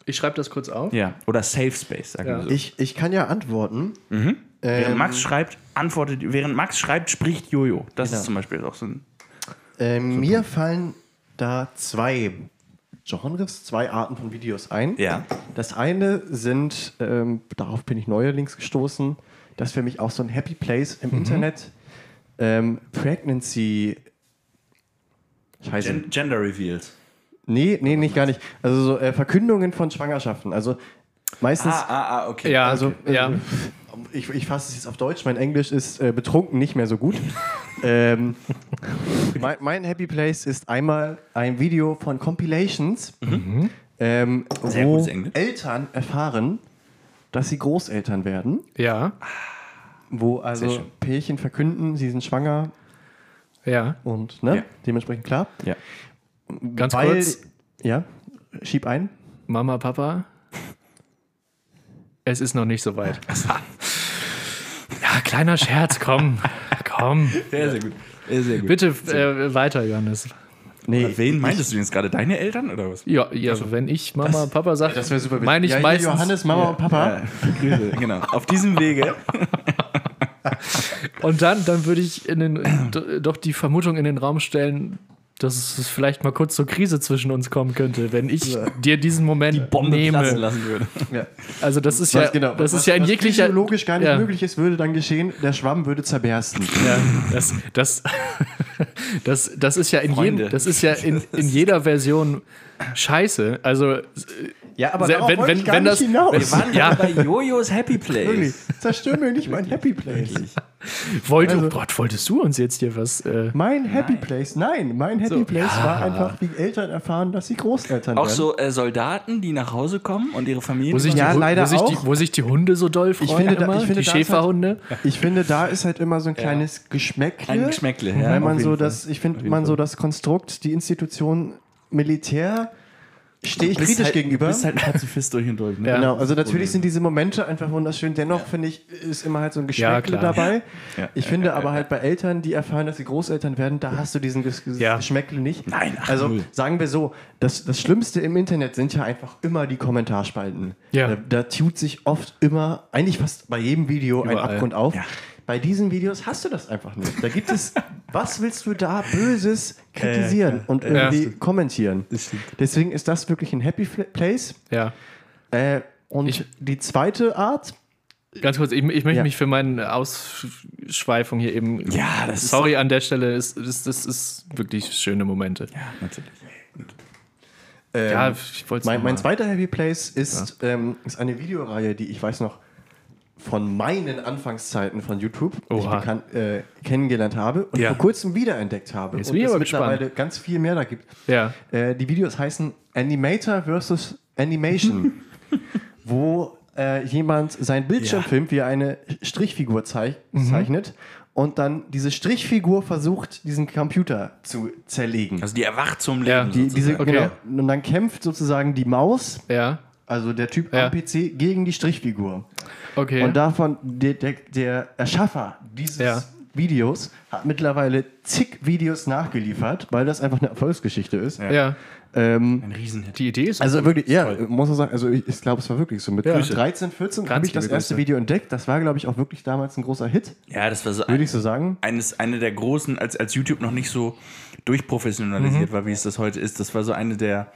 Ich schreibe das kurz auf. Ja, oder Safe Space, sagen Ja. wir so. ich, ich kann ja antworten. während Ähm, Max schreibt, antwortet, während Max schreibt, spricht Jojo. Das Genau. ist zum Beispiel auch so ein. ähm, mir fallen da zwei Genres, zwei Arten von Videos ein. Ja. Das eine sind, ähm, darauf bin ich neuerdings gestoßen, das ist für mich auch so ein Happy Place im Internet. Ähm, Pregnancy. Scheiße. Gen Gender Reveals. Nee, nee, nicht gar nicht. Also so äh, Verkündungen von Schwangerschaften. Also meistens. ah, ah, okay. Ja, Also, okay. ja. äh, ich, ich fasse es jetzt auf Deutsch, mein Englisch ist äh, betrunken nicht mehr so gut. ähm, mein, mein Happy Place ist einmal ein Video von Compilations, ähm, Mhm. Sehr wo gutes Englisch. Eltern erfahren, dass sie Großeltern werden, ja. wo also. Pärchen verkünden, sie sind schwanger Ja. und ne, Ja. dementsprechend klar. Ja. Ganz Weil, kurz. Ja, schieb ein. Mama, Papa. Es ist noch nicht so weit. Ja, kleiner Scherz, komm. Komm. Sehr, sehr gut. Sehr, sehr gut. Bitte äh, weiter, Johannes. Nee, Wen meintest du jetzt gerade? Deine Eltern oder was? Ja, ja wenn ich Mama, Papa sage, das wäre super. meine ich ja, meistens. Johannes, Mama und Papa. Grüße, genau. Auf diesem Wege. Und dann, dann würde ich in den, do- doch die Vermutung in den Raum stellen, dass es vielleicht mal kurz zur Krise zwischen uns kommen könnte, wenn ich dir diesen Moment Bombe platzen nehme. lassen würde. Ja. Also das ist ja, Was, genau, das was, ist ja in jeglicher physiologisch gar nicht ja, möglich ist, würde dann geschehen, der Schwamm würde zerbersten. Ja, das, das, das, das ist ja in Freunde. jedem, das ist ja in, in jeder Version scheiße. Also Ja, aber Sehr- wenn- wenn- ich gar wenn nicht das- hinaus. Wir waren Ja. ja bei Jojos Happy Place. Zerstör mir nicht mein Happy Place. Wollte, Also- oh Gott, wolltest du uns jetzt hier was? Äh, Mein Happy Place, nein, mein Happy Place war einfach, wie Eltern erfahren, dass sie Großeltern Auch werden. so äh, Soldaten, die nach Hause kommen und ihre Familien. wo, sich Ja, die, Hu- leider wo, sich die, auch. wo sich die Hunde so doll freuen, finde da- ich finde, die da ist halt- Schäferhunde. Ich finde, da ist halt immer so ein kleines Geschmäckle. Ein Geschmäckle, ja, Weil auf man so Fall. das, ich finde, man so das Konstrukt, die Institution Militär, stehe ich kritisch halt, gegenüber. Du bist halt ein Pazifist durch und durch. Ne? Ja. Genau, also natürlich sind diese Momente einfach wunderschön. Dennoch finde ich, ist immer halt so ein Ja, Geschmäckle klar. dabei. Ja. Ich finde aber halt bei Eltern, die erfahren, dass sie Großeltern werden, da hast du diesen Ges Ges- Ja. Geschmäckle nicht. Nein, ach, also null. sagen wir so, das, das Schlimmste im Internet sind ja einfach immer die Kommentarspalten. Ja. Da, da tut sich oft immer, eigentlich fast bei jedem Video ein Überall. Abgrund auf. Ja. Bei diesen Videos hast du das einfach nicht. Da gibt es, was willst du da Böses kritisieren und irgendwie Ja. kommentieren? Deswegen ist das wirklich ein Happy Place. Ja. Äh, und Ich- die zweite Art, Ganz kurz, ich, ich möchte Ja. mich für meine Ausschweifung hier eben. Ja, das ist Sorry an der Stelle, ist, ist, das ist wirklich schöne Momente. Ja, natürlich. ähm, Ja, ich wollte mein, mein zweiter Happy Place ist, ähm, ist eine Videoreihe, die ich weiß noch von meinen Anfangszeiten von YouTube die ich Oha. bekannt, äh, kennengelernt habe und Ja. vor kurzem wiederentdeckt habe. Jetzt und es mittlerweile gespannt. ganz viel mehr da gibt. Ja. Äh, die Videos heißen Animator versus Animation, wo äh, jemand sein Bildschirm Ja. filmt, wie er eine Strichfigur zeich zeichnet und dann diese Strichfigur versucht, diesen Computer zu zerlegen. Also die erwacht zum Ja. Leben. die, diese, Okay. genau, und dann kämpft sozusagen die Maus, Ja. Also der Typ Ja. am PC, gegen die Strichfigur. Okay. Und davon, der, der, der Erschaffer dieses Ja. Videos hat mittlerweile zig Videos nachgeliefert, weil das einfach eine Erfolgsgeschichte ist. ja. Ähm, Ein Riesenhit. Die Idee ist. also wirklich, ja, toll. muss man sagen, also ich, ich glaube, es war wirklich so. Mit Ja. 13, 14 Ganz habe ich das erste Grüße. Video entdeckt. Das war, glaube ich, auch wirklich damals ein großer Hit, Ja, das war so würde ich so sagen. eines, eine der großen, als, als YouTube noch nicht so durchprofessionalisiert war, wie es das heute ist. Das war so eine der,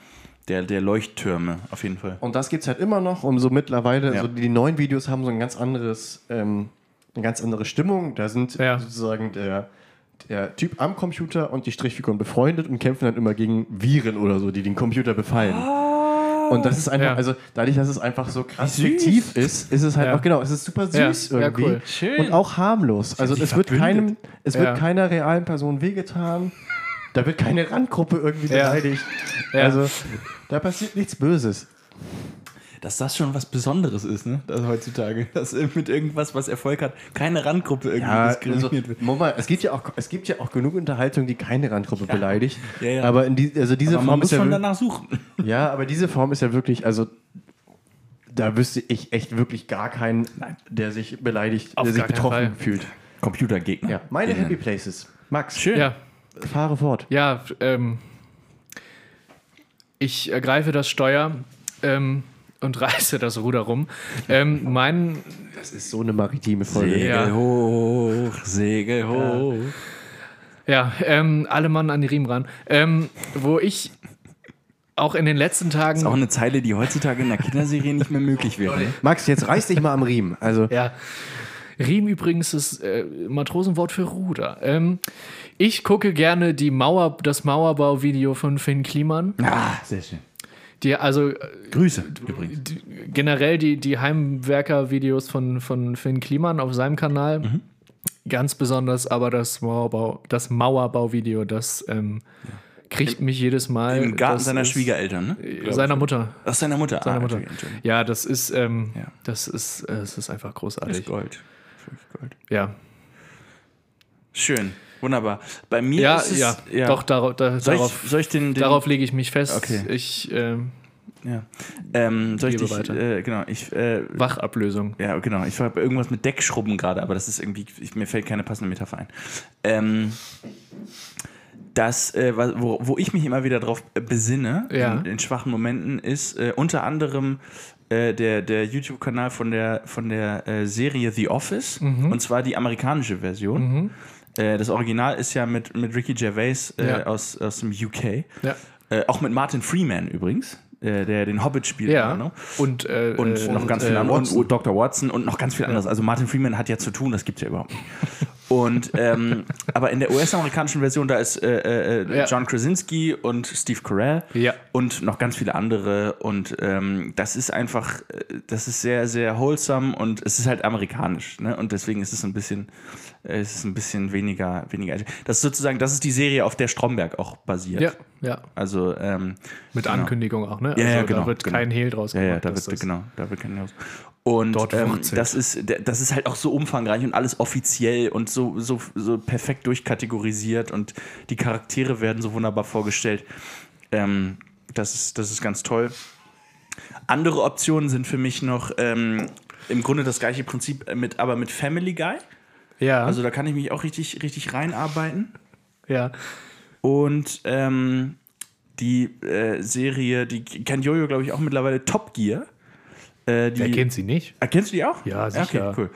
der, der Leuchttürme, auf jeden Fall. Und das gibt es halt immer noch. Und so mittlerweile, Ja. so die neuen Videos haben so ein ganz anderes, ähm, eine ganz andere Stimmung. Da sind Ja. sozusagen der, der Typ am Computer und die Strichfiguren befreundet und kämpfen dann immer gegen Viren oder so, die den Computer befallen. Und das ist einfach, Ja. also dadurch, dass es einfach so krass fiktiv ist, ist es halt Ja. auch, genau, es ist super süß Ja, irgendwie. cool. Schön. Und auch harmlos. Also es wird keinem, es wird keiner realen Person wehgetan. Da wird keine Randgruppe irgendwie Ja. beleidigt. Ja. Also da passiert nichts Böses. Dass das schon was Besonderes ist, ne? Das heutzutage. Dass mit irgendwas, was Erfolg hat, keine Randgruppe irgendwie Ja, also, diskriminiert wird. Moment, es, gibt ja auch, es gibt ja auch genug Unterhaltung, die keine Randgruppe beleidigt. Ja, ja. Aber in die, also diese Aber man Form muss ist ja, schon danach suchen. ja, aber diese Form ist ja wirklich, also da wüsste ich echt wirklich gar keinen, der sich beleidigt, Auf der sich betroffen Fall. fühlt. Computergegner. Ja, meine Ja. Happy Places. Max, Schön. Ja. Fahre fort. Ja, ähm, ich ergreife das Steuer ähm, und reiße das Ruder rum. Ähm, mein, Das ist so eine maritime Folge. Segel Ja. hoch, Segel hoch. ja, ähm, alle Mann an die Riemen ran. Ähm, wo ich auch in den letzten Tagen. Ist auch eine Zeile, die heutzutage in der Kinderserie nicht mehr möglich wäre. Ne? Max, jetzt reiß dich mal am Riemen. Also, Ja. Riem übrigens ist äh, Matrosenwort für Ruder. Ähm, ich gucke gerne die Mauer, das Mauerbauvideo von Finn Kliman. Ah, sehr schön. Die, also äh, Grüße übrigens. die, generell die, die Heimwerker-Videos von, von Finn Kliman auf seinem Kanal. Mhm. Ganz besonders aber das Mauerbau, das Mauerbauvideo, das ähm, kriegt mich jedes Mal. Im Garten Das seiner ist- Schwiegereltern, ne? äh, Seiner Mutter. Aus seiner Mutter. Seiner ah, Mutter. Ja, das ist, ähm, Ja. das ist, äh, es ist einfach Das großartig. ist Gold. Gold. Ja. Schön. Wunderbar. Bei mir Ja, ist es. ja, doch, darauf, da, Soll darauf, ich, soll ich den, den darauf lege ich mich fest. Okay. Ich, ähm, Ja. Ähm, soll ich dich, weiter. äh, genau, ich, äh, Wachablösung. ja, genau, ich habe irgendwas mit Deckschrubben gerade, aber das ist irgendwie, ich, mir fällt keine passende Metapher ein. Ähm, das, äh, wo, wo ich mich immer wieder drauf äh, besinne, Ja. in, in schwachen Momenten, ist äh, unter anderem äh, der, der YouTube-Kanal von der, von der äh, Serie The Office. Und zwar die amerikanische Version. Äh, das Original ist ja mit, mit Ricky Gervais äh, Ja. aus, aus dem UK. Ja. Äh, auch mit Martin Freeman übrigens, äh, der den Hobbit spielt. Ja. Genau. Und, äh, Und äh, noch ganz äh, viele andere. Watson. Und Dr. Watson und noch ganz viel anderes. Also Martin Freeman hat ja zu tun, das gibt es ja überhaupt nicht. Und ähm, aber in der US-amerikanischen Version, da ist äh, äh, Ja. John Krasinski und Steve Carell Ja. und noch ganz viele andere. Und ähm, das ist einfach, äh, das ist sehr, sehr wholesome und es ist halt amerikanisch. Ne? Und deswegen ist es ein bisschen, äh, es ist ein bisschen weniger, weniger. Das ist sozusagen, das ist die Serie, auf der Stromberg auch basiert. Ja, ja. Also ähm, Mit genau. Ankündigung auch, ne? Ja, ja, Also genau, Da wird genau. kein Hehl draus Ja, ja, gemacht, da wird, genau, da wird kein Haus. Und Dort ähm, das, ist, das ist halt auch so umfangreich und alles offiziell und so, so, so perfekt durchkategorisiert und die Charaktere werden so wunderbar vorgestellt. Ähm, das, ist, das ist ganz toll. Andere Optionen sind für mich noch ähm, im Grunde das gleiche Prinzip, mit, aber mit Family Guy. Ja, Also da kann ich mich auch richtig, richtig reinarbeiten. ja. Und ähm, die äh, Serie, die kennt Jojo, glaube ich, auch mittlerweile Top Gear. Äh, die, Wer kennt sie nicht? Ah, kennst du die auch? Ja, sicher. Okay, cool.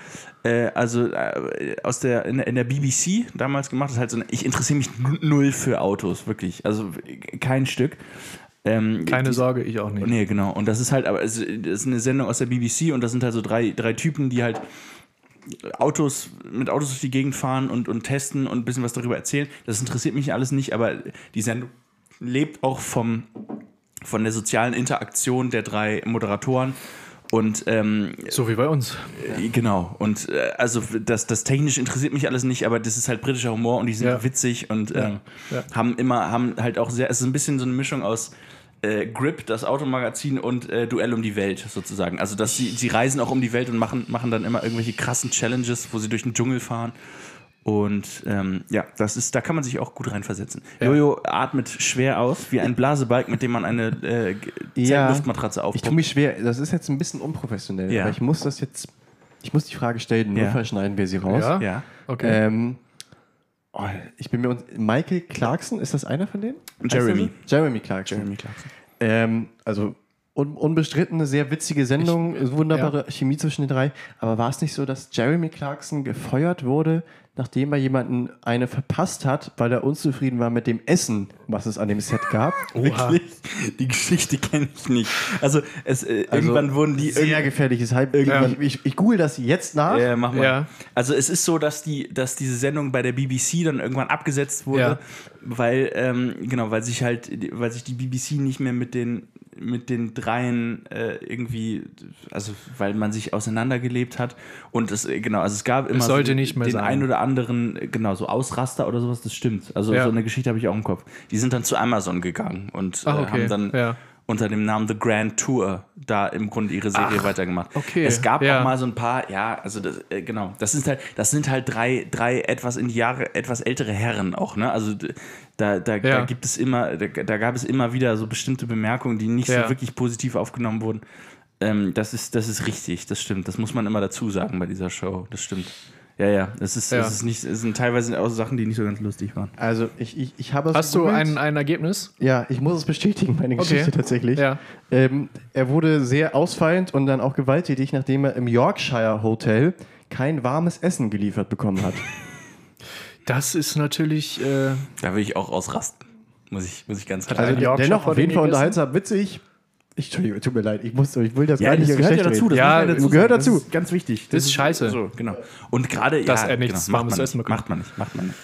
Äh, also äh, aus der, in, der- in der BBC damals gemacht, das ist halt so eine, ich interessiere mich null für Autos, wirklich. Also kein Stück. Ähm, Keine die- Sorge, ich auch nicht. Nee, genau. Und das ist halt, aber es das ist eine Sendung aus der BBC und das sind halt so drei, drei Typen, die halt Autos, mit Autos durch die Gegend fahren und, und testen und ein bisschen was darüber erzählen. Das interessiert mich alles nicht, aber die Sendung lebt auch vom, von der sozialen Interaktion der drei Moderatoren. Und ähm, So wie bei uns. äh, Genau, und äh, also das, das technisch interessiert mich alles nicht, aber das ist halt britischer Humor und die sind Ja. witzig und ähm, Ja. haben immer, haben halt auch sehr, es ist ein bisschen so eine Mischung aus äh, Grip, das Automagazin und äh, Duell um die Welt sozusagen. Also dass sie, sie reisen auch um die Welt und machen, machen dann immer irgendwelche krassen Challenges, wo sie durch den Dschungel fahren. Und ähm, ja, das ist, da kann man sich auch gut reinversetzen. Jojo atmet schwer aus, wie ein Blasebalg, mit dem man eine äh, Ja. Luftmatratze Ich aufpumpt. tue mich schwer, das ist jetzt ein bisschen unprofessionell, Ja. aber ich muss das jetzt, ich muss die Frage stellen, nur Ja. verschneiden wir sie raus. Ja? Ja. Okay. Ähm, oh, ich bin mir uns, Michael Clarkson, ist das einer von denen? Jeremy. Er? Jeremy Clarkson. Jeremy Clarkson. Ähm, also un unbestritten eine sehr witzige Sendung, wunderbare Chemie zwischen den drei. Aber war es nicht so, dass Jeremy Clarkson gefeuert wurde, nachdem er jemanden eine verpasst hat, weil er unzufrieden war mit dem Essen, was es an dem Set gab? Oha. Wirklich? Die Geschichte kenne ich nicht. Also, es, äh, irgendwann wurden die sehr gefährliches Hype. Irgendwann- Ich, ich, ich google das jetzt nach. Ja, mach mal. Ja. Also es ist so, dass die, dass diese Sendung bei der BBC dann irgendwann abgesetzt wurde, Ja. weil ähm, genau, weil sich halt, weil sich die BBC nicht mehr mit den mit den dreien äh, irgendwie, also weil man sich auseinandergelebt hat und es äh, genau, also es gab immer sollte so nicht mehr den sein. einen oder anderen äh, genau so Ausraster oder sowas, das stimmt. Also Ja. so eine Geschichte habe ich auch im Kopf. Die sind dann zu Amazon gegangen und Ach, äh, okay. haben dann Ja. Unter dem Namen The Grand Tour da im Grunde ihre Serie Ach, weitergemacht. okay. Es gab Ja. auch mal so ein paar, ja, also das, äh, genau, das sind halt, das sind halt drei, drei etwas in die Jahre, etwas ältere Herren auch, ne? Also da, da, da Ja. gibt es immer, da, da gab es immer wieder so bestimmte Bemerkungen, die nicht Ja. so wirklich positiv aufgenommen wurden. Ähm, das ist, das ist richtig, das stimmt. Das muss man immer dazu sagen bei dieser Show. Das stimmt. Ja, ja. Es ist, Ja. es ist nicht, es sind teilweise auch Sachen, die nicht so ganz lustig waren. Also ich, ich, ich habe es Hast du ein, ein Ergebnis? Ja, ich muss es bestätigen, meine Okay. Geschichte tatsächlich. Ja. Ähm, er wurde sehr ausfallend und dann auch gewalttätig, nachdem er im Yorkshire Hotel kein warmes Essen geliefert bekommen hat. Das ist natürlich. Äh, Da will ich auch ausrasten. Muss ich, muss ich ganz klar Also Yorkshire dennoch auf jeden Fall unterhaltsam, witzig. Ich, Entschuldigung, tut mir leid, ich, muss, ich will das Ja, gar nicht das gehört ja dazu. Das Ja, das gehört dazu. Das ist ganz wichtig. Das ist scheiße. So, genau. Und gerade, Dass ja, er nichts genau, macht man Essen nicht. Macht man nicht, macht man nicht.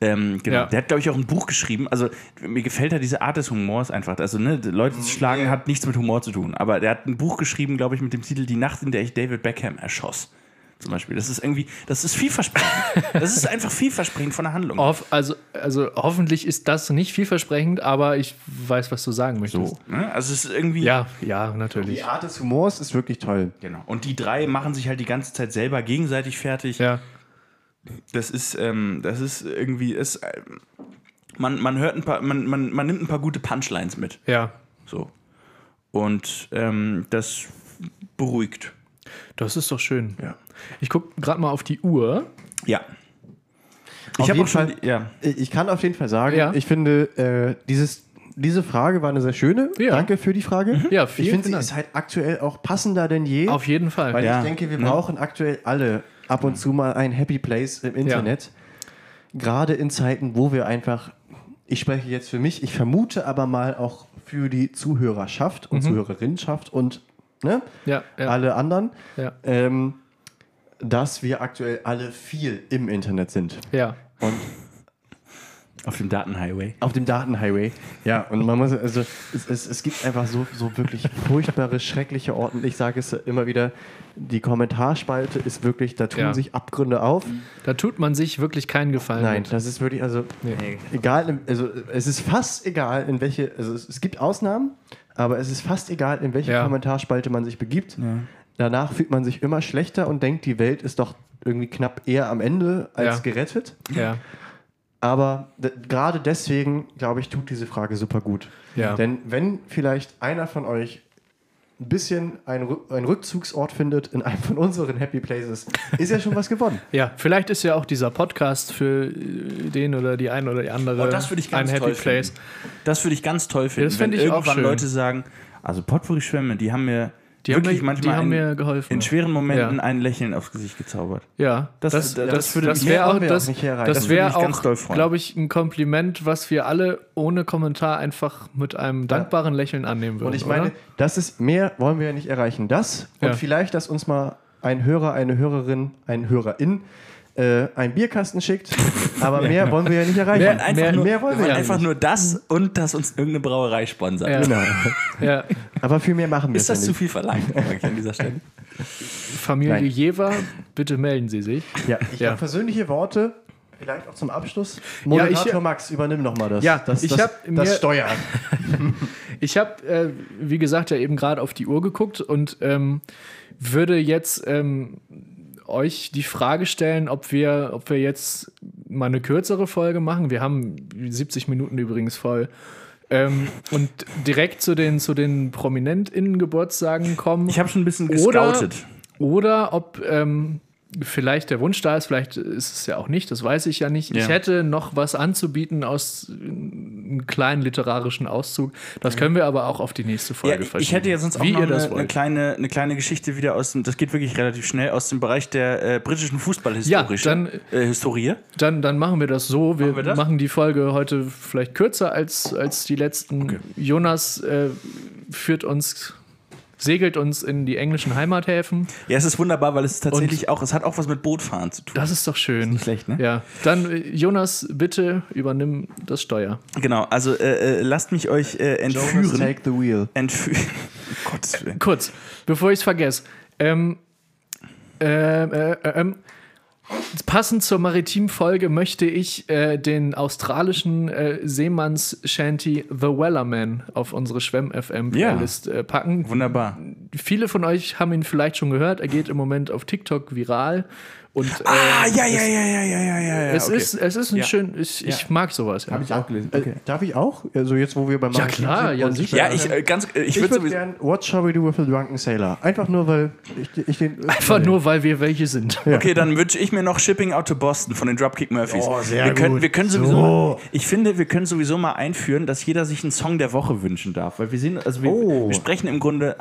Ähm, genau. Ja. Der hat, glaube ich, auch ein Buch geschrieben. Also, mir gefällt ja diese Art des Humors einfach. Also, ne, die Leute zu schlagen hat nichts mit Humor zu tun. Aber der hat ein Buch geschrieben, glaube ich, mit dem Titel Die Nacht, in der ich David Beckham erschoss. Zum Beispiel. Das ist irgendwie, das ist vielversprechend. das ist einfach vielversprechend von der Handlung. hoff, also, also hoffentlich ist das nicht vielversprechend, aber ich weiß, was du sagen möchtest. So, ne? Also, es ist irgendwie. Ja, ja, natürlich. Die Art des Humors ist wirklich toll. Genau. Und die drei machen sich halt die ganze Zeit selber gegenseitig fertig. Ja. Das ist, ähm, das ist irgendwie, ist, ähm, man, man hört ein paar, man, man, man nimmt ein paar gute Punchlines mit. Ja. So. Und ähm, das beruhigt. Das ist doch schön. Ja. Ich gucke gerade mal auf die Uhr. Ja. Auf Ich habe jeden auch schon, Fall- ja. Ich ich kann auf jeden Fall sagen, Ja. ich finde, äh, dieses, diese Frage war eine sehr schöne. Ja. Danke für die Frage. Ja, ich vielen, finde, sie vielen ist halt aktuell auch passender denn je. Auf jeden Fall. Weil Ja. ich denke, wir Ne? brauchen aktuell alle ab und zu mal ein Happy Place im Internet. Gerade in Zeiten, wo wir einfach, ich spreche jetzt für mich, ich vermute aber mal auch für die Zuhörerschaft und Zuhörerinnenschaft und ne, ja, ja, alle anderen, ja, ähm, dass wir aktuell alle viel im Internet sind. ja. Und Auf dem Datenhighway. auf dem Datenhighway. Ja, und man muss, also es, es, es gibt einfach so, so wirklich furchtbare, schreckliche Orte. Ich sage es immer wieder, die Kommentarspalte ist wirklich, da tun Ja. sich Abgründe auf. Da tut man sich wirklich keinen Gefallen. Nein, mit. das ist wirklich, also Nee. egal, also es ist fast egal, in welche, also es, es gibt Ausnahmen, aber es ist fast egal, in welche Ja. Kommentarspalte man sich begibt. Danach fühlt man sich immer schlechter und denkt, die Welt ist doch irgendwie knapp eher am Ende als Ja. gerettet. Ja, Aber gerade deswegen, glaube ich, tut diese Frage super gut. Ja. Denn wenn vielleicht einer von euch ein bisschen einen, Rück- einen Rückzugsort findet in einem von unseren Happy Places, ist ja schon was gewonnen. ja. Vielleicht ist ja auch dieser Podcast für äh, den oder die eine oder die andere Oh, das würde ich ganz ein Happy toll Place. finden. Das würde ich ganz toll finden. das wenn ich auch irgendwann schön. Leute sagen, also Potpourri-Schwämme, die haben mir Die haben, wirklich mir, manchmal die haben mir geholfen. in schweren Momenten Ja. ein Lächeln aufs Gesicht gezaubert. Ja, Das- das, das, das würde das wäre auch, das, das wäre auch, glaube ich, ein Kompliment, was wir alle ohne Kommentar einfach mit einem dankbaren Lächeln annehmen würden. Und ich meine, oder? das ist mehr wollen wir ja nicht erreichen. Das und Ja. vielleicht, dass uns mal ein Hörer, eine Hörerin, ein Hörerin äh, einen Bierkasten schickt. Aber mehr wollen wir ja nicht erreichen. Mehr- Einfach mehr- nur, mehr wollen wir wir wollen ja einfach nicht. nur das und dass uns irgendeine Brauerei sponsert. Ja. Genau. ja, Aber viel mehr machen wir Ist das ja zu nicht. viel verlangt an dieser Stelle? Familie Nein. Jever, bitte melden Sie sich. Ja, ich Ja. habe persönliche Worte. Vielleicht auch zum Abschluss. Moderator ich- Max, übernimm nochmal das. Ja, das, ich das, mir- das Steuern. Ich habe, äh, wie gesagt, ja eben gerade auf die Uhr geguckt und ähm, würde jetzt ähm, euch die Frage stellen, ob wir, ob wir jetzt mal eine kürzere Folge machen. Wir haben 70 Minuten übrigens voll. Ähm, und direkt zu den, zu den ProminentInnen-Geburtstagen kommen. Ich habe schon ein bisschen Oder- gescoutet. Oder ob ähm, vielleicht der Wunsch da ist, vielleicht ist es ja auch nicht, das weiß ich ja nicht. Ich Ja. hätte noch was anzubieten aus einem kleinen literarischen Auszug. Das können wir aber auch auf die nächste Ja, Folge ich- verschieben. ich hätte ja sonst auch Wie noch eine, eine, kleine, eine kleine Geschichte wieder aus dem, das geht wirklich relativ schnell, aus dem Bereich der äh, britischen Fußballhistorie. Ja, dann- äh, Historie. Dann, dann machen wir das so. Wir, Machen wir das? machen die Folge heute vielleicht kürzer als, als die letzten. Jonas äh, führt uns, segelt uns in die englischen Heimathäfen. Ja, es ist wunderbar, weil es tatsächlich auch, es hat auch was mit Bootfahren zu tun. Das ist doch schön. nicht schlecht, ne? Ja. Dann, äh, Jonas, bitte übernimm das Steuer. Genau, also äh, äh, lasst mich euch äh, Jonas, entführen. take the wheel. Entführen. Gottes Willen. Kurz, bevor ich es vergesse. Ähm, ähm, äh, äh, ähm, passend zur maritimen Folge möchte ich äh, den australischen äh, Seemanns-Shanty The Wellerman auf unsere Schwemm-FM-Playlist äh, packen. Wunderbar. Viele von euch haben ihn vielleicht schon gehört. Er geht im Moment auf TikTok viral. Und, äh, Ah, ja, ja, ja, ja, ja, ja, ja. es, okay. ist, es ist ein Ja. schön, ich, ich Ja. mag sowas. Ja, Habe ich auch gelesen. Äh, darf ich auch? Also jetzt, wo wir beim Ja, Maritim klar, sind ja, sicher. Ja, ich, äh, ganz, äh, ich Ich würde würde sowieso. gern What Shall We Do with a Drunken Sailor? Einfach nur, weil ich, ich den. Einfach nur, weil wir welche sind. Okay, dann wünsche ich mir noch Shipping Out to Boston von den Dropkick Murphys. Oh, sehr wir können, gut. Wir können sowieso. So. Mal, ich finde, wir können sowieso mal einführen, dass jeder sich einen Song der Woche wünschen darf. Weil wir sehen, also wir, Oh. wir sprechen im Grunde,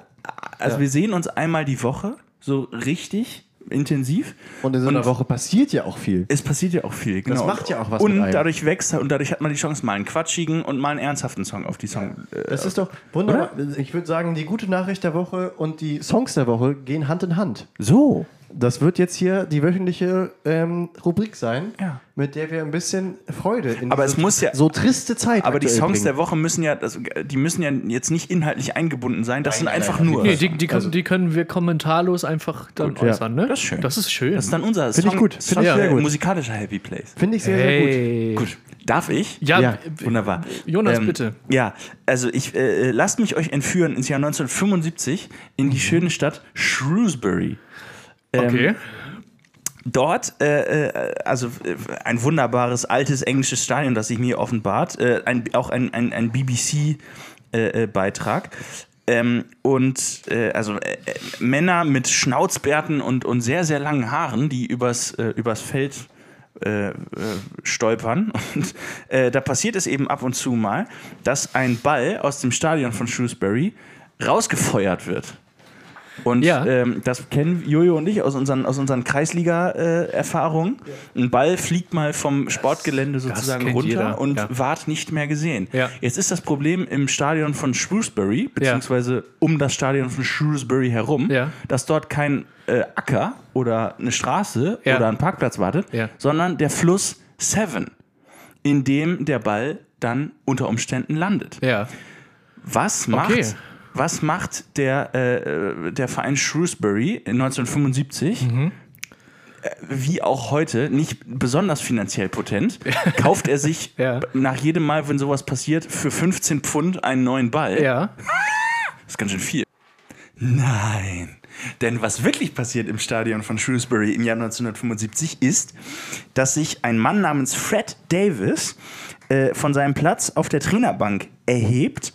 also wir sehen uns einmal die Woche, so richtig intensiv. Und in so einer Woche passiert ja auch viel. Es passiert ja auch viel, genau. macht ja auch was Und dadurch wächst er und dadurch hat man die Chance, mal einen quatschigen und mal einen ernsthaften Song auf die Song. Äh, Das ist doch wunderbar. Ich würde sagen, die gute Nachricht der Woche und die Songs der Woche gehen Hand in Hand. so. Das wird jetzt hier die wöchentliche ähm, Rubrik sein, Ja. mit der wir ein bisschen Freude in Aber diese es muss ja- so triste Zeit Aber die Songs bringen. der Woche müssen ja, das, die müssen ja jetzt nicht inhaltlich eingebunden sein. Das sind einfach nur. Nee, die, die, können- die können wir kommentarlos einfach dann ja. äußern, ne? Das ist schön. Das ist schön. Das ist dann unser Finde ich gut. Finde ich Song, sehr gut. musikalischer Happy Place. Finde ich sehr, sehr gut. hey. Gut. Darf ich? Ja, Ja, Wunderbar. Jonas, Ähm, bitte. Ja, also ich äh, lasst mich euch entführen ins Jahr 1975 in Mhm. die schöne Stadt Shrewsbury. Ähm, Okay. Dort, äh, äh, also äh, ein wunderbares altes englisches Stadion, das sich mir offenbart, äh, ein, auch ein, ein, ein BBC-Beitrag. ähm, und äh, also äh, äh, Männer mit Schnauzbärten und, und sehr, sehr langen Haaren, die übers, äh, übers Feld äh, äh, stolpern. Und äh, da passiert es eben ab und zu mal, dass ein Ball aus dem Stadion von Shrewsbury rausgefeuert wird. Und Ja. ähm, das kennen Jojo und ich aus unseren, aus unseren Kreisliga-Erfahrungen. Ein Ball fliegt mal vom Sportgelände sozusagen runter jeder, und ja. ward nicht mehr gesehen. Ja. Jetzt ist das Problem im Stadion von Shrewsbury, beziehungsweise um das Stadion von Shrewsbury herum, dass dort kein äh, Acker oder eine Straße oder ein Parkplatz wartet, sondern der Fluss Severn, in dem der Ball dann unter Umständen landet. Was macht, Okay. Was macht der, äh, der Verein Shrewsbury in 1975? Mhm. äh, Wie auch heute, nicht besonders finanziell potent, kauft er sich Ja. nach jedem Mal, wenn sowas passiert, für 15 Pfund einen neuen Ball. Ja. Das ist ganz schön viel. Nein. Denn was wirklich passiert im Stadion von Shrewsbury im Jahr 1975 ist, dass sich ein Mann namens Fred Davis äh, von seinem Platz auf der Trainerbank erhebt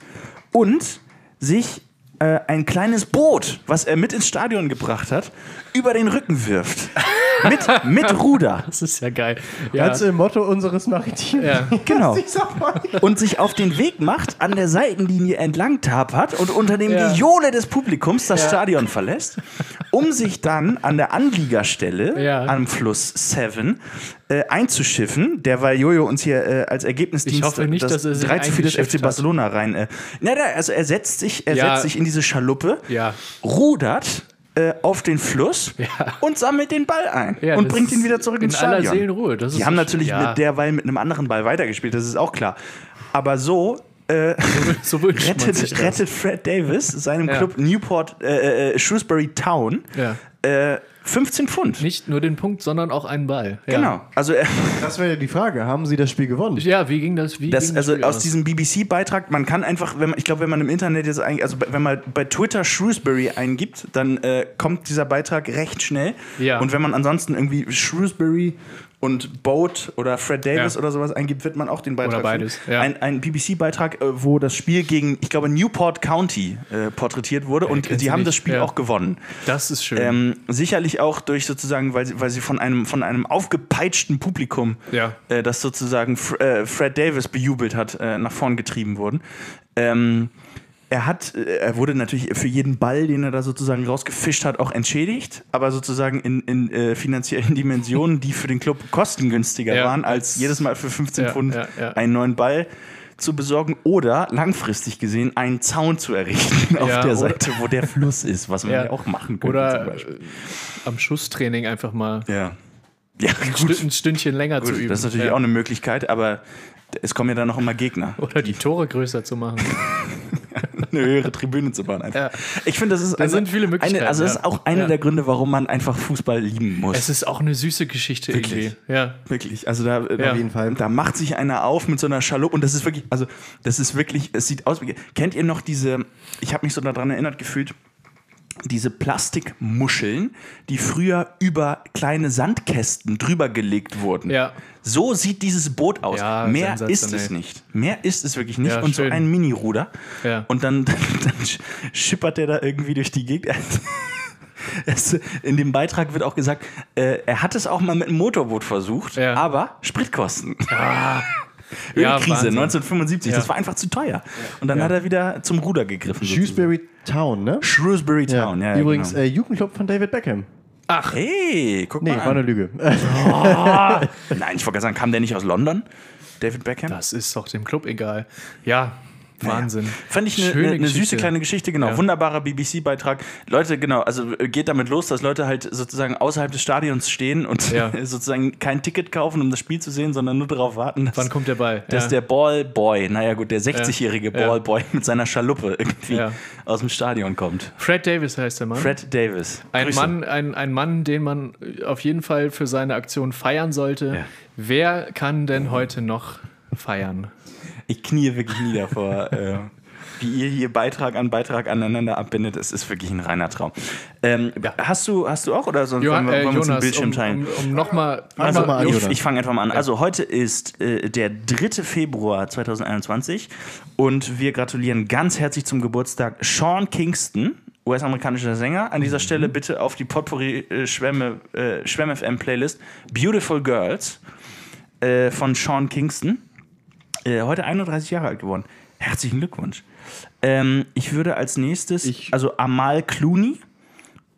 und sich äh, ein kleines Boot, was er mit ins Stadion gebracht hat, über den Rücken wirft. mit, mit Ruder. Das ist ja geil. Ja. Ganz im Motto unseres Maritimen. ja. Genau. Und sich auf den Weg macht, an der Seitenlinie entlang tapert und unter dem Ja. Gejohle des Publikums das Stadion verlässt, um sich dann an der Anliegerstelle Ja. am Fluss Seven äh, einzuschiffen, derweil Jojo uns hier äh, als Ergebnisdienst Ich hoffe nicht, das dass er sich 3 zu 4 des FC hat. Barcelona rein. Äh, na, na, also er setzt sich, er Ja. setzt sich in diese Schaluppe, Ja. rudert äh, auf den Fluss Ja. und sammelt den Ball ein Ja, und bringt ihn wieder zurück in ins Stadion. aller Seelenruhe. Das Die haben so- natürlich ja. mit derweil mit einem anderen Ball weitergespielt, das ist auch klar. Aber so äh, So sich rettet, rettet Fred Davis seinem Ja. Club Newport äh, äh, Shrewsbury Town Ja. äh, 15 Pfund. Nicht nur den Punkt, sondern auch einen Ball. Ja. Genau. Also, er, Das wäre ja die Frage. Haben Sie das Spiel gewonnen? Ja, wie ging das? Wie das, ging also Spiel aus diesem BBC-Beitrag, man kann einfach, wenn man, ich glaube, wenn man im Internet jetzt eigentlich, also wenn man bei Twitter Shrewsbury eingibt, dann äh, kommt dieser Beitrag recht schnell. Ja. Und wenn man ansonsten irgendwie Shrewsbury und Boat oder Fred Davis Ja. oder sowas eingibt, wird man auch den Beitrag Oder beides, finden. ja. Ein, ein BBC-Beitrag, äh, wo das Spiel gegen, ich glaube, Newport County äh, porträtiert wurde und kennst die du haben nicht. das Spiel Ja. auch gewonnen. Das ist schön. Ähm, sicherlich auch durch sozusagen, weil sie, weil sie von einem, von einem aufgepeitschten Publikum, Ja. äh, das sozusagen Fr äh, Fred Davis bejubelt hat, äh, nach vorn getrieben wurden. Ähm, er hat, äh, er wurde natürlich für jeden Ball, den er da sozusagen rausgefischt hat, auch entschädigt, aber sozusagen in, in äh, finanziellen Dimensionen, die für den Club kostengünstiger Ja, waren, als jedes Mal für 15 Ja, Pfund ja, einen neuen Ball zu besorgen oder langfristig gesehen einen Zaun zu errichten auf der Seite, wo der Fluss ist, was man ja, auch machen könnte. zum Oder Beispiel. äh, am Schusstraining einfach mal Ja. Ja, gut. ein Stündchen länger zu gut üben. das ist natürlich ja. auch eine Möglichkeit, aber es kommen ja dann noch immer Gegner. Oder die Tore größer zu machen. eine höhere Tribüne zu bauen. Einfach. Ja. Ich finde, das ist Da sind viele Möglichkeiten, Eine, also das ist ja. auch einer Ja. der Gründe, warum man einfach Fußball lieben muss. Es ist auch eine süße Geschichte Wirklich? irgendwie. Ja. Wirklich, also da, Ja. Auf jeden Fall. da macht sich einer auf mit so einer Schaluppe und das ist wirklich, also das ist wirklich, es sieht aus wie, kennt ihr noch diese, ich habe mich so daran erinnert gefühlt, diese Plastikmuscheln, die früher über kleine Sandkästen drüber gelegt wurden. Ja. So sieht dieses Boot aus. Ja, Mehr ist es nicht. Mehr ist es wirklich nicht. Ja, und so schön. ein Mini-Ruder. Und dann, dann, schippert der da irgendwie durch die Gegend. Es- In dem Beitrag wird auch gesagt, äh, er hat es auch mal mit einem Motorboot versucht, aber Spritkosten. Ja, Ölkrise Wahnsinn. 1975, Ja. das war einfach zu teuer. Und dann Ja. hat er wieder zum Ruder gegriffen. sozusagen. Shrewsbury Town, ne? Shrewsbury Town, ja. ja Übrigens, genau. äh, Jugendclub von David Beckham. Ach, Hey, guck Nee, mal. war eine. Lüge. Nein, ich wollte gerade sagen, kam der nicht aus London? David Beckham? das ist doch dem Club egal. Ja, Wahnsinn. Fand ich eine, eine, eine süße kleine Geschichte, genau. Ja. Wunderbarer BBC-Beitrag. Leute, genau, also äh, geht damit los, dass Leute halt sozusagen außerhalb des Stadions stehen und Ja. sozusagen kein Ticket kaufen, um das Spiel zu sehen, sondern nur darauf warten, dass, Wann kommt der Ball? dass Ja. der Ballboy, naja gut, der 60-jährige Ja. Ballboy mit seiner Schaluppe irgendwie aus dem Stadion kommt. Fred Davis heißt der Mann. Fred Davis. Ein Grüße. Mann, ein, ein Mann, den man auf jeden Fall für seine Aktion feiern sollte. Wer kann denn heute noch feiern? Ich knie wirklich nieder vor, äh, wie ihr hier Beitrag an Beitrag aneinander abbindet. Es ist wirklich ein reiner Traum. Ähm, hast, du, hast du auch oder sonst Johann, wollen wir, äh, wollen wir uns den Jonas, Bildschirm um, teilen? um, um nochmal. Also, mal an, ich, Jonas. ich fange einfach mal an. Also heute ist äh, der 3. Februar 2021 und wir gratulieren ganz herzlich zum Geburtstag Sean Kingston US-amerikanischer Sänger. An dieser Stelle bitte auf die Potpourri-Schwemme äh, Playlist Beautiful Girls äh, von Sean Kingston. Äh, heute 31 Jahre alt geworden. Herzlichen Glückwunsch. Ähm, ich würde als nächstes, Ich- also Amal Clooney,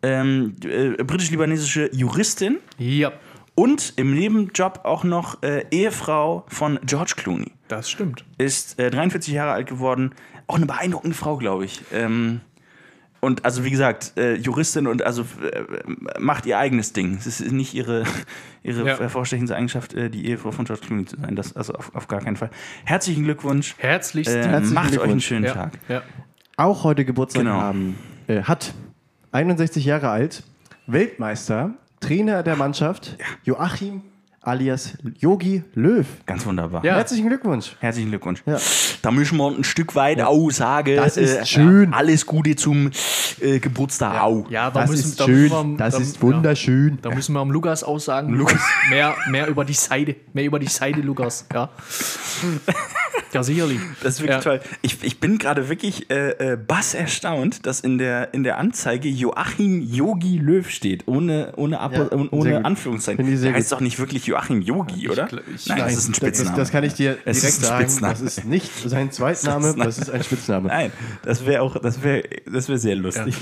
ähm, äh, britisch-libanesische Juristin Ja, und im Nebenjob auch noch äh, Ehefrau von George Clooney. das stimmt. Ist äh, 43 Jahre alt geworden. Auch eine beeindruckende Frau, glaube ich. Ähm, und also wie gesagt, äh, Juristin und also äh, macht ihr eigenes Ding. Es ist nicht ihre, ihre Ja. hervorstechende Eigenschaft, äh, die Ehefrau von George Clooney zu sein. Das also auf, auf gar keinen Fall. Herzlichen Glückwunsch. Herzlichst. Äh, Herzlichen macht euch einen Glückwunsch. schönen ja, Tag. ja. Auch heute Geburtstag Genau. haben, äh, hat 61 Jahre alt, Weltmeister, Trainer der Mannschaft, Joachim alias Yogi Löw. Ganz wunderbar. Ja. Herzlichen Glückwunsch. Herzlichen Glückwunsch. Ja. Da müssen wir ein Stück weit auch sagen, Das ist äh, schön. alles Gute zum äh, Geburtstag auch. Ja, da Das müssen, ist da schön. wir, Das da, ist wunderschön. Ja, da müssen wir am Lukas aussagen. Lukas. Mehr, mehr über die Seite. Mehr über die Seite, Lukas. Ja. Ja, sicherlich. Das ist wirklich ja. toll. Ich, ich bin gerade wirklich äh, äh, bass erstaunt, dass in der, in der Anzeige Joachim Yogi Löw steht, ohne, ohne, Apo, Ja, ohne, gut. Anführungszeichen. Ich Der heißt doch nicht wirklich Joachim Yogi, oder? gl- ich- Nein, das ist ein Das, Spitzname. das kann ich dir Es direkt sagen. Das ist nicht sein Zweitname, das ist ein Spitzname. Nein, das wäre auch, das wäre, das wäre sehr lustig.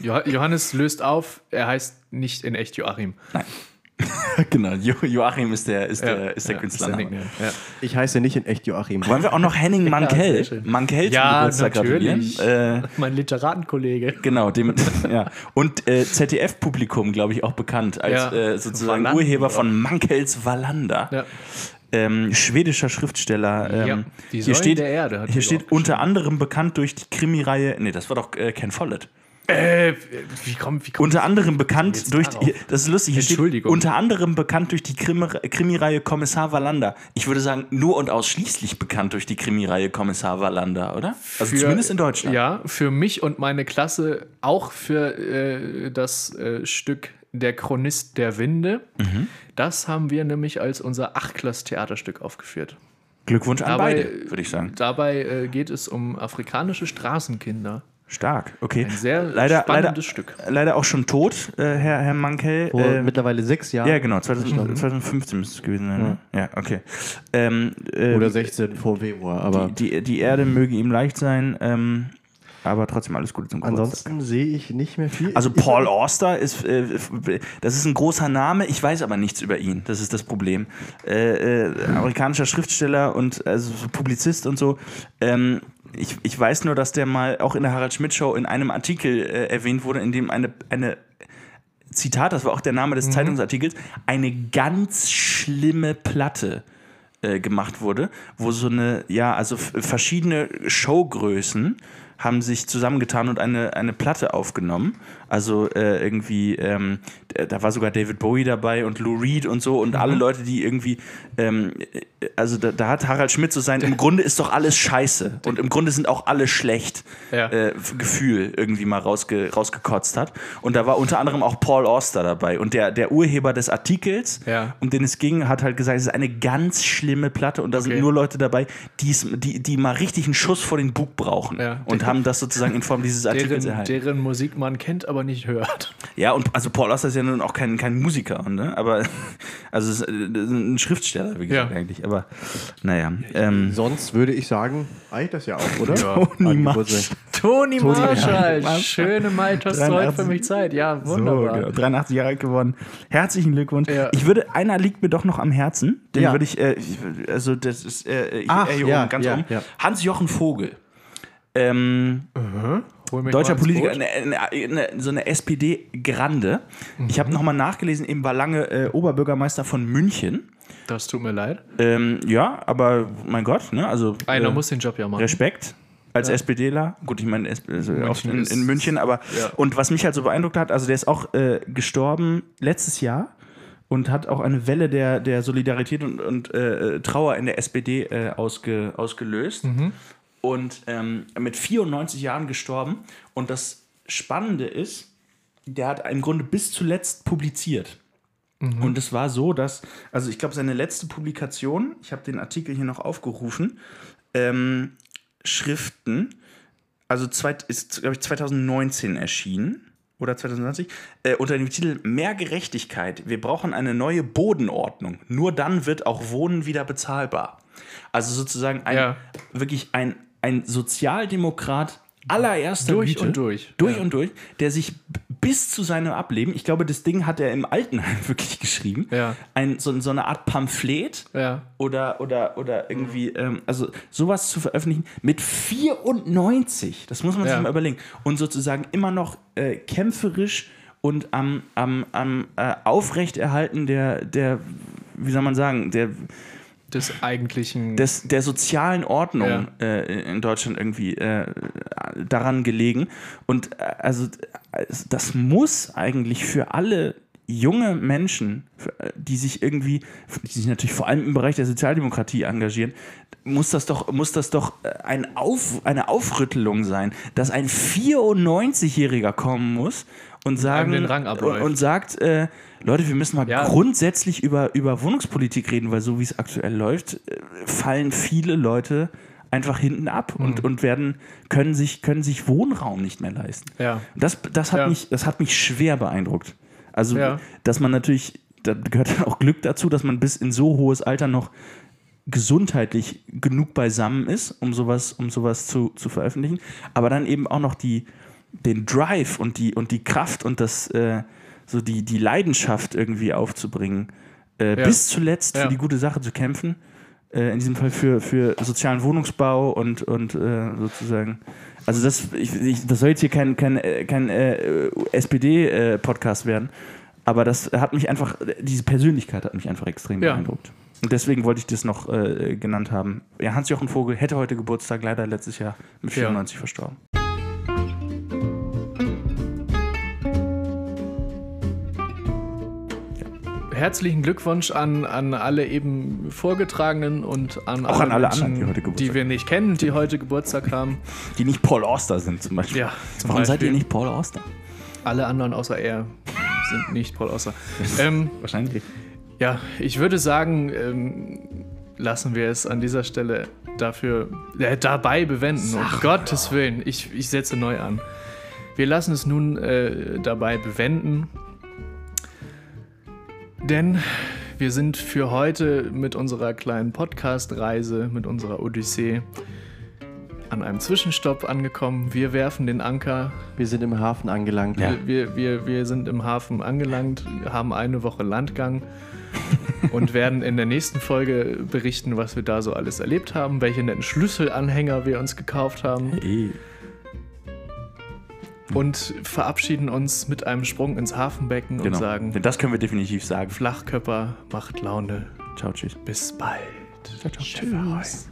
Jo- Johannes löst auf, er heißt nicht in echt Joachim. genau, jo Joachim ist der, ist der, ist der ja, Künstlername. Nickname. Ja. Ich heiße nicht in echt Joachim. Wollen wir auch noch Henning Mankell. Mankell zum Ja, Geburtstag natürlich. gratulieren? Äh, Mein Literatenkollege. Genau, dem, ja. Und äh, ZDF-Publikum, glaube ich, auch bekannt als Ja. äh, sozusagen Wallander. Urheber von Mankels Wallander. Ja. Ähm, schwedischer Schriftsteller. Ähm, Ja, die hier steht, der Erde hat hier er steht unter anderem bekannt durch die Krimireihe. Nee, das war doch äh, Ken Follett. Äh, wie kommt, wie kommt Unter anderem bekannt durch. Hier, das ist lustig. Entschuldigung. unter anderem bekannt durch die Krimi- Krimireihe Kommissar Wallander. Ich würde sagen, nur und ausschließlich bekannt durch die Krimireihe Kommissar Wallander, oder? Also für- zumindest in Deutschland. Ja, für mich und meine Klasse auch für äh, das äh, Stück Der Chronist der Winde. Mhm. Das haben wir nämlich als unser Achtkläss-Theaterstück aufgeführt. Glückwunsch an Dabei- beide, würde ich sagen. Dabei äh, geht es um afrikanische Straßenkinder. Stark, okay. Ein sehr leider, spannendes leider, Stück. Leider auch schon tot, äh, Herr, Herr Mankel. Vor Äh, mittlerweile sechs Jahren ja, genau, 2000, 2015 müsste es gewesen sein. Ne? Ja, okay. Ähm, äh, oder 16 vor Februar. Aber die, die, die Erde möge ihm leicht sein, ähm, aber trotzdem alles Gute zum Geburtstag. ansonsten sehe ich nicht mehr viel. Also Paul Auster ist, äh, das ist ein großer Name, ich weiß aber nichts über ihn. Das ist das Problem. Äh, äh, amerikanischer Schriftsteller und also so Publizist und so. Ähm, ich, ich weiß nur, dass der mal auch in der Harald Schmidt Show in einem Artikel äh, erwähnt wurde, in dem eine, eine Zitat, das war auch der Name des Zeitungsartikels, eine ganz schlimme Platte äh, gemacht wurde, wo so eine, ja, also verschiedene Showgrößen haben sich zusammengetan und eine, eine Platte aufgenommen. Also äh, irgendwie, ähm, da war sogar David Bowie dabei und Lou Reed und so und alle Leute, die irgendwie, ähm, äh, also da, da hat Harald Schmidt so sein, im Grunde ist doch alles scheiße und im Grunde sind auch alle schlecht Ja. äh, Gefühl irgendwie mal rausge, rausgekotzt hat. Und da war unter anderem auch Paul Auster dabei. Und der, der Urheber des Artikels, Ja. um den es ging, hat halt gesagt, es ist eine ganz schlimme Platte und da sind Okay. nur Leute dabei, die, die mal richtig einen Schuss vor den Bug brauchen. Ja. Und haben das sozusagen in Form dieses Artikels Deren, erhalten. deren Musik man kennt, aber nicht hört. Ja, und also Paul Auster ist ja nun auch kein, kein Musiker, ne? aber also es ist äh, ein Schriftsteller, wie gesagt, Ja. eigentlich. Aber naja. Ähm, sonst würde ich sagen, reicht das ja auch, oder? Toni An Marsch. Toni Marschall, Marschall. schöne Malte, hast du heute für mich Zeit. Ja, So, wunderbar. genau. 83 Jahre alt geworden. Herzlichen Glückwunsch. Ja. Ich würde, einer liegt mir doch noch am Herzen. Den Ja. würde ich, äh, ich, also das ist äh, Ach, hier ja, oben, ganz ja, oben. ja. Hans-Jochen Vogel. Ähm, mich deutscher Politiker, eine, eine, eine, so eine SPD-Grande. Ich Mhm. habe nochmal nachgelesen, eben war lange äh, Oberbürgermeister von München. Das tut mir leid. Ähm, ja, aber mein Gott, ne? Also Einer äh, muss den Job ja machen. Respekt als SPDler. Gut, ich meine, also oft in, ist- in München, aber Ja. und was mich halt so beeindruckt hat, also der ist auch äh, gestorben letztes Jahr und hat auch eine Welle der, der Solidarität und, und äh, Trauer in der SPD äh, ausge, ausgelöst. Und ähm, mit 94 Jahren gestorben. Und das Spannende ist, der hat im Grunde bis zuletzt publiziert. Und es war so, dass, also ich glaube, seine letzte Publikation, ich habe den Artikel hier noch aufgerufen, ähm, Schriften also zweit, ist, glaube ich, 2019 erschienen oder 2020, äh, unter dem Titel Mehr Gerechtigkeit. Wir brauchen eine neue Bodenordnung. Nur dann wird auch Wohnen wieder bezahlbar. Also sozusagen ein, Ja. wirklich ein, ein Sozialdemokrat allererster Durch Güte, und durch. Durch Ja. und durch, der sich bis zu seinem Ableben, ich glaube, das Ding hat er im Altenheim wirklich geschrieben, Ja. ein, so, so eine Art Pamphlet Ja. oder, oder, oder irgendwie, ähm, also sowas zu veröffentlichen mit 94, das muss man sich mal überlegen, und sozusagen immer noch äh, kämpferisch und am, am, am äh, Aufrechterhalten der, der, wie soll man sagen, der, Des eigentlichen. des, der sozialen Ordnung Ja. äh, in Deutschland irgendwie äh, daran gelegen. Und äh, also das muss eigentlich für alle junge Menschen, äh, die sich irgendwie, die sich natürlich vor allem im Bereich der Sozialdemokratie engagieren, muss das doch, muss das doch äh, ein Auf, eine Aufrüttelung sein, dass ein 94-Jähriger kommen muss und sagen den Rang abläuft. und sagt, äh, Leute, wir müssen mal Ja. grundsätzlich über, über Wohnungspolitik reden, weil so wie es aktuell läuft, äh, fallen viele Leute einfach hinten ab Mhm. und, und werden, können sich, können sich Wohnraum nicht mehr leisten. Ja. Das, das, hat Ja. mich, das hat mich schwer beeindruckt. Also, Ja. dass man natürlich, da gehört dann auch Glück dazu, dass man bis in so hohes Alter noch gesundheitlich genug beisammen ist, um sowas, um sowas zu, zu veröffentlichen. Aber dann eben auch noch die, den Drive und die, und die Kraft und das, äh, so die, die Leidenschaft irgendwie aufzubringen, äh, Ja. bis zuletzt Ja. für die gute Sache zu kämpfen. Äh, in diesem Fall für, für sozialen Wohnungsbau und, und äh, sozusagen. Also das, ich, ich, das soll jetzt hier kein, kein, äh, kein äh, SPD-Podcast werden, aber das hat mich einfach, diese Persönlichkeit hat mich einfach extrem Ja. beeindruckt. Und deswegen wollte ich das noch äh, genannt haben. Ja, Hans-Jochen Vogel hätte heute Geburtstag, leider letztes Jahr mit Ja. 94 verstorben. Herzlichen Glückwunsch an, an alle eben Vorgetragenen und an Auch an alle Menschen, anderen, die heute Geburtstag die wir nicht kennen, die heute Geburtstag haben. Die nicht Paul Auster sind zum Beispiel. Ja, zum Warum seid Beispiel. ihr nicht Paul Auster? Alle anderen außer er sind nicht Paul Außer. ähm, Wahrscheinlich. ja, ich würde sagen, ähm, lassen wir es an dieser Stelle dafür äh, dabei bewenden. um Gottes Willen, ich, ich setze neu an. Wir lassen es nun äh, dabei bewenden. Denn wir sind für heute mit unserer kleinen Podcast-Reise, mit unserer Odyssee an einem Zwischenstopp angekommen. Wir werfen den Anker. Wir sind im Hafen angelangt. Ja. Wir, wir, wir sind im Hafen angelangt, haben eine Woche Landgang und werden in der nächsten Folge berichten, was wir da so alles erlebt haben, welche netten Schlüsselanhänger wir uns gekauft haben Eh. Und verabschieden uns mit einem Sprung ins Hafenbecken und Genau. sagen, Denn das können wir definitiv sagen. Flachkörper macht Laune. Ciao, tschüss. Bis bald. Ciao, ciao. Tschüss.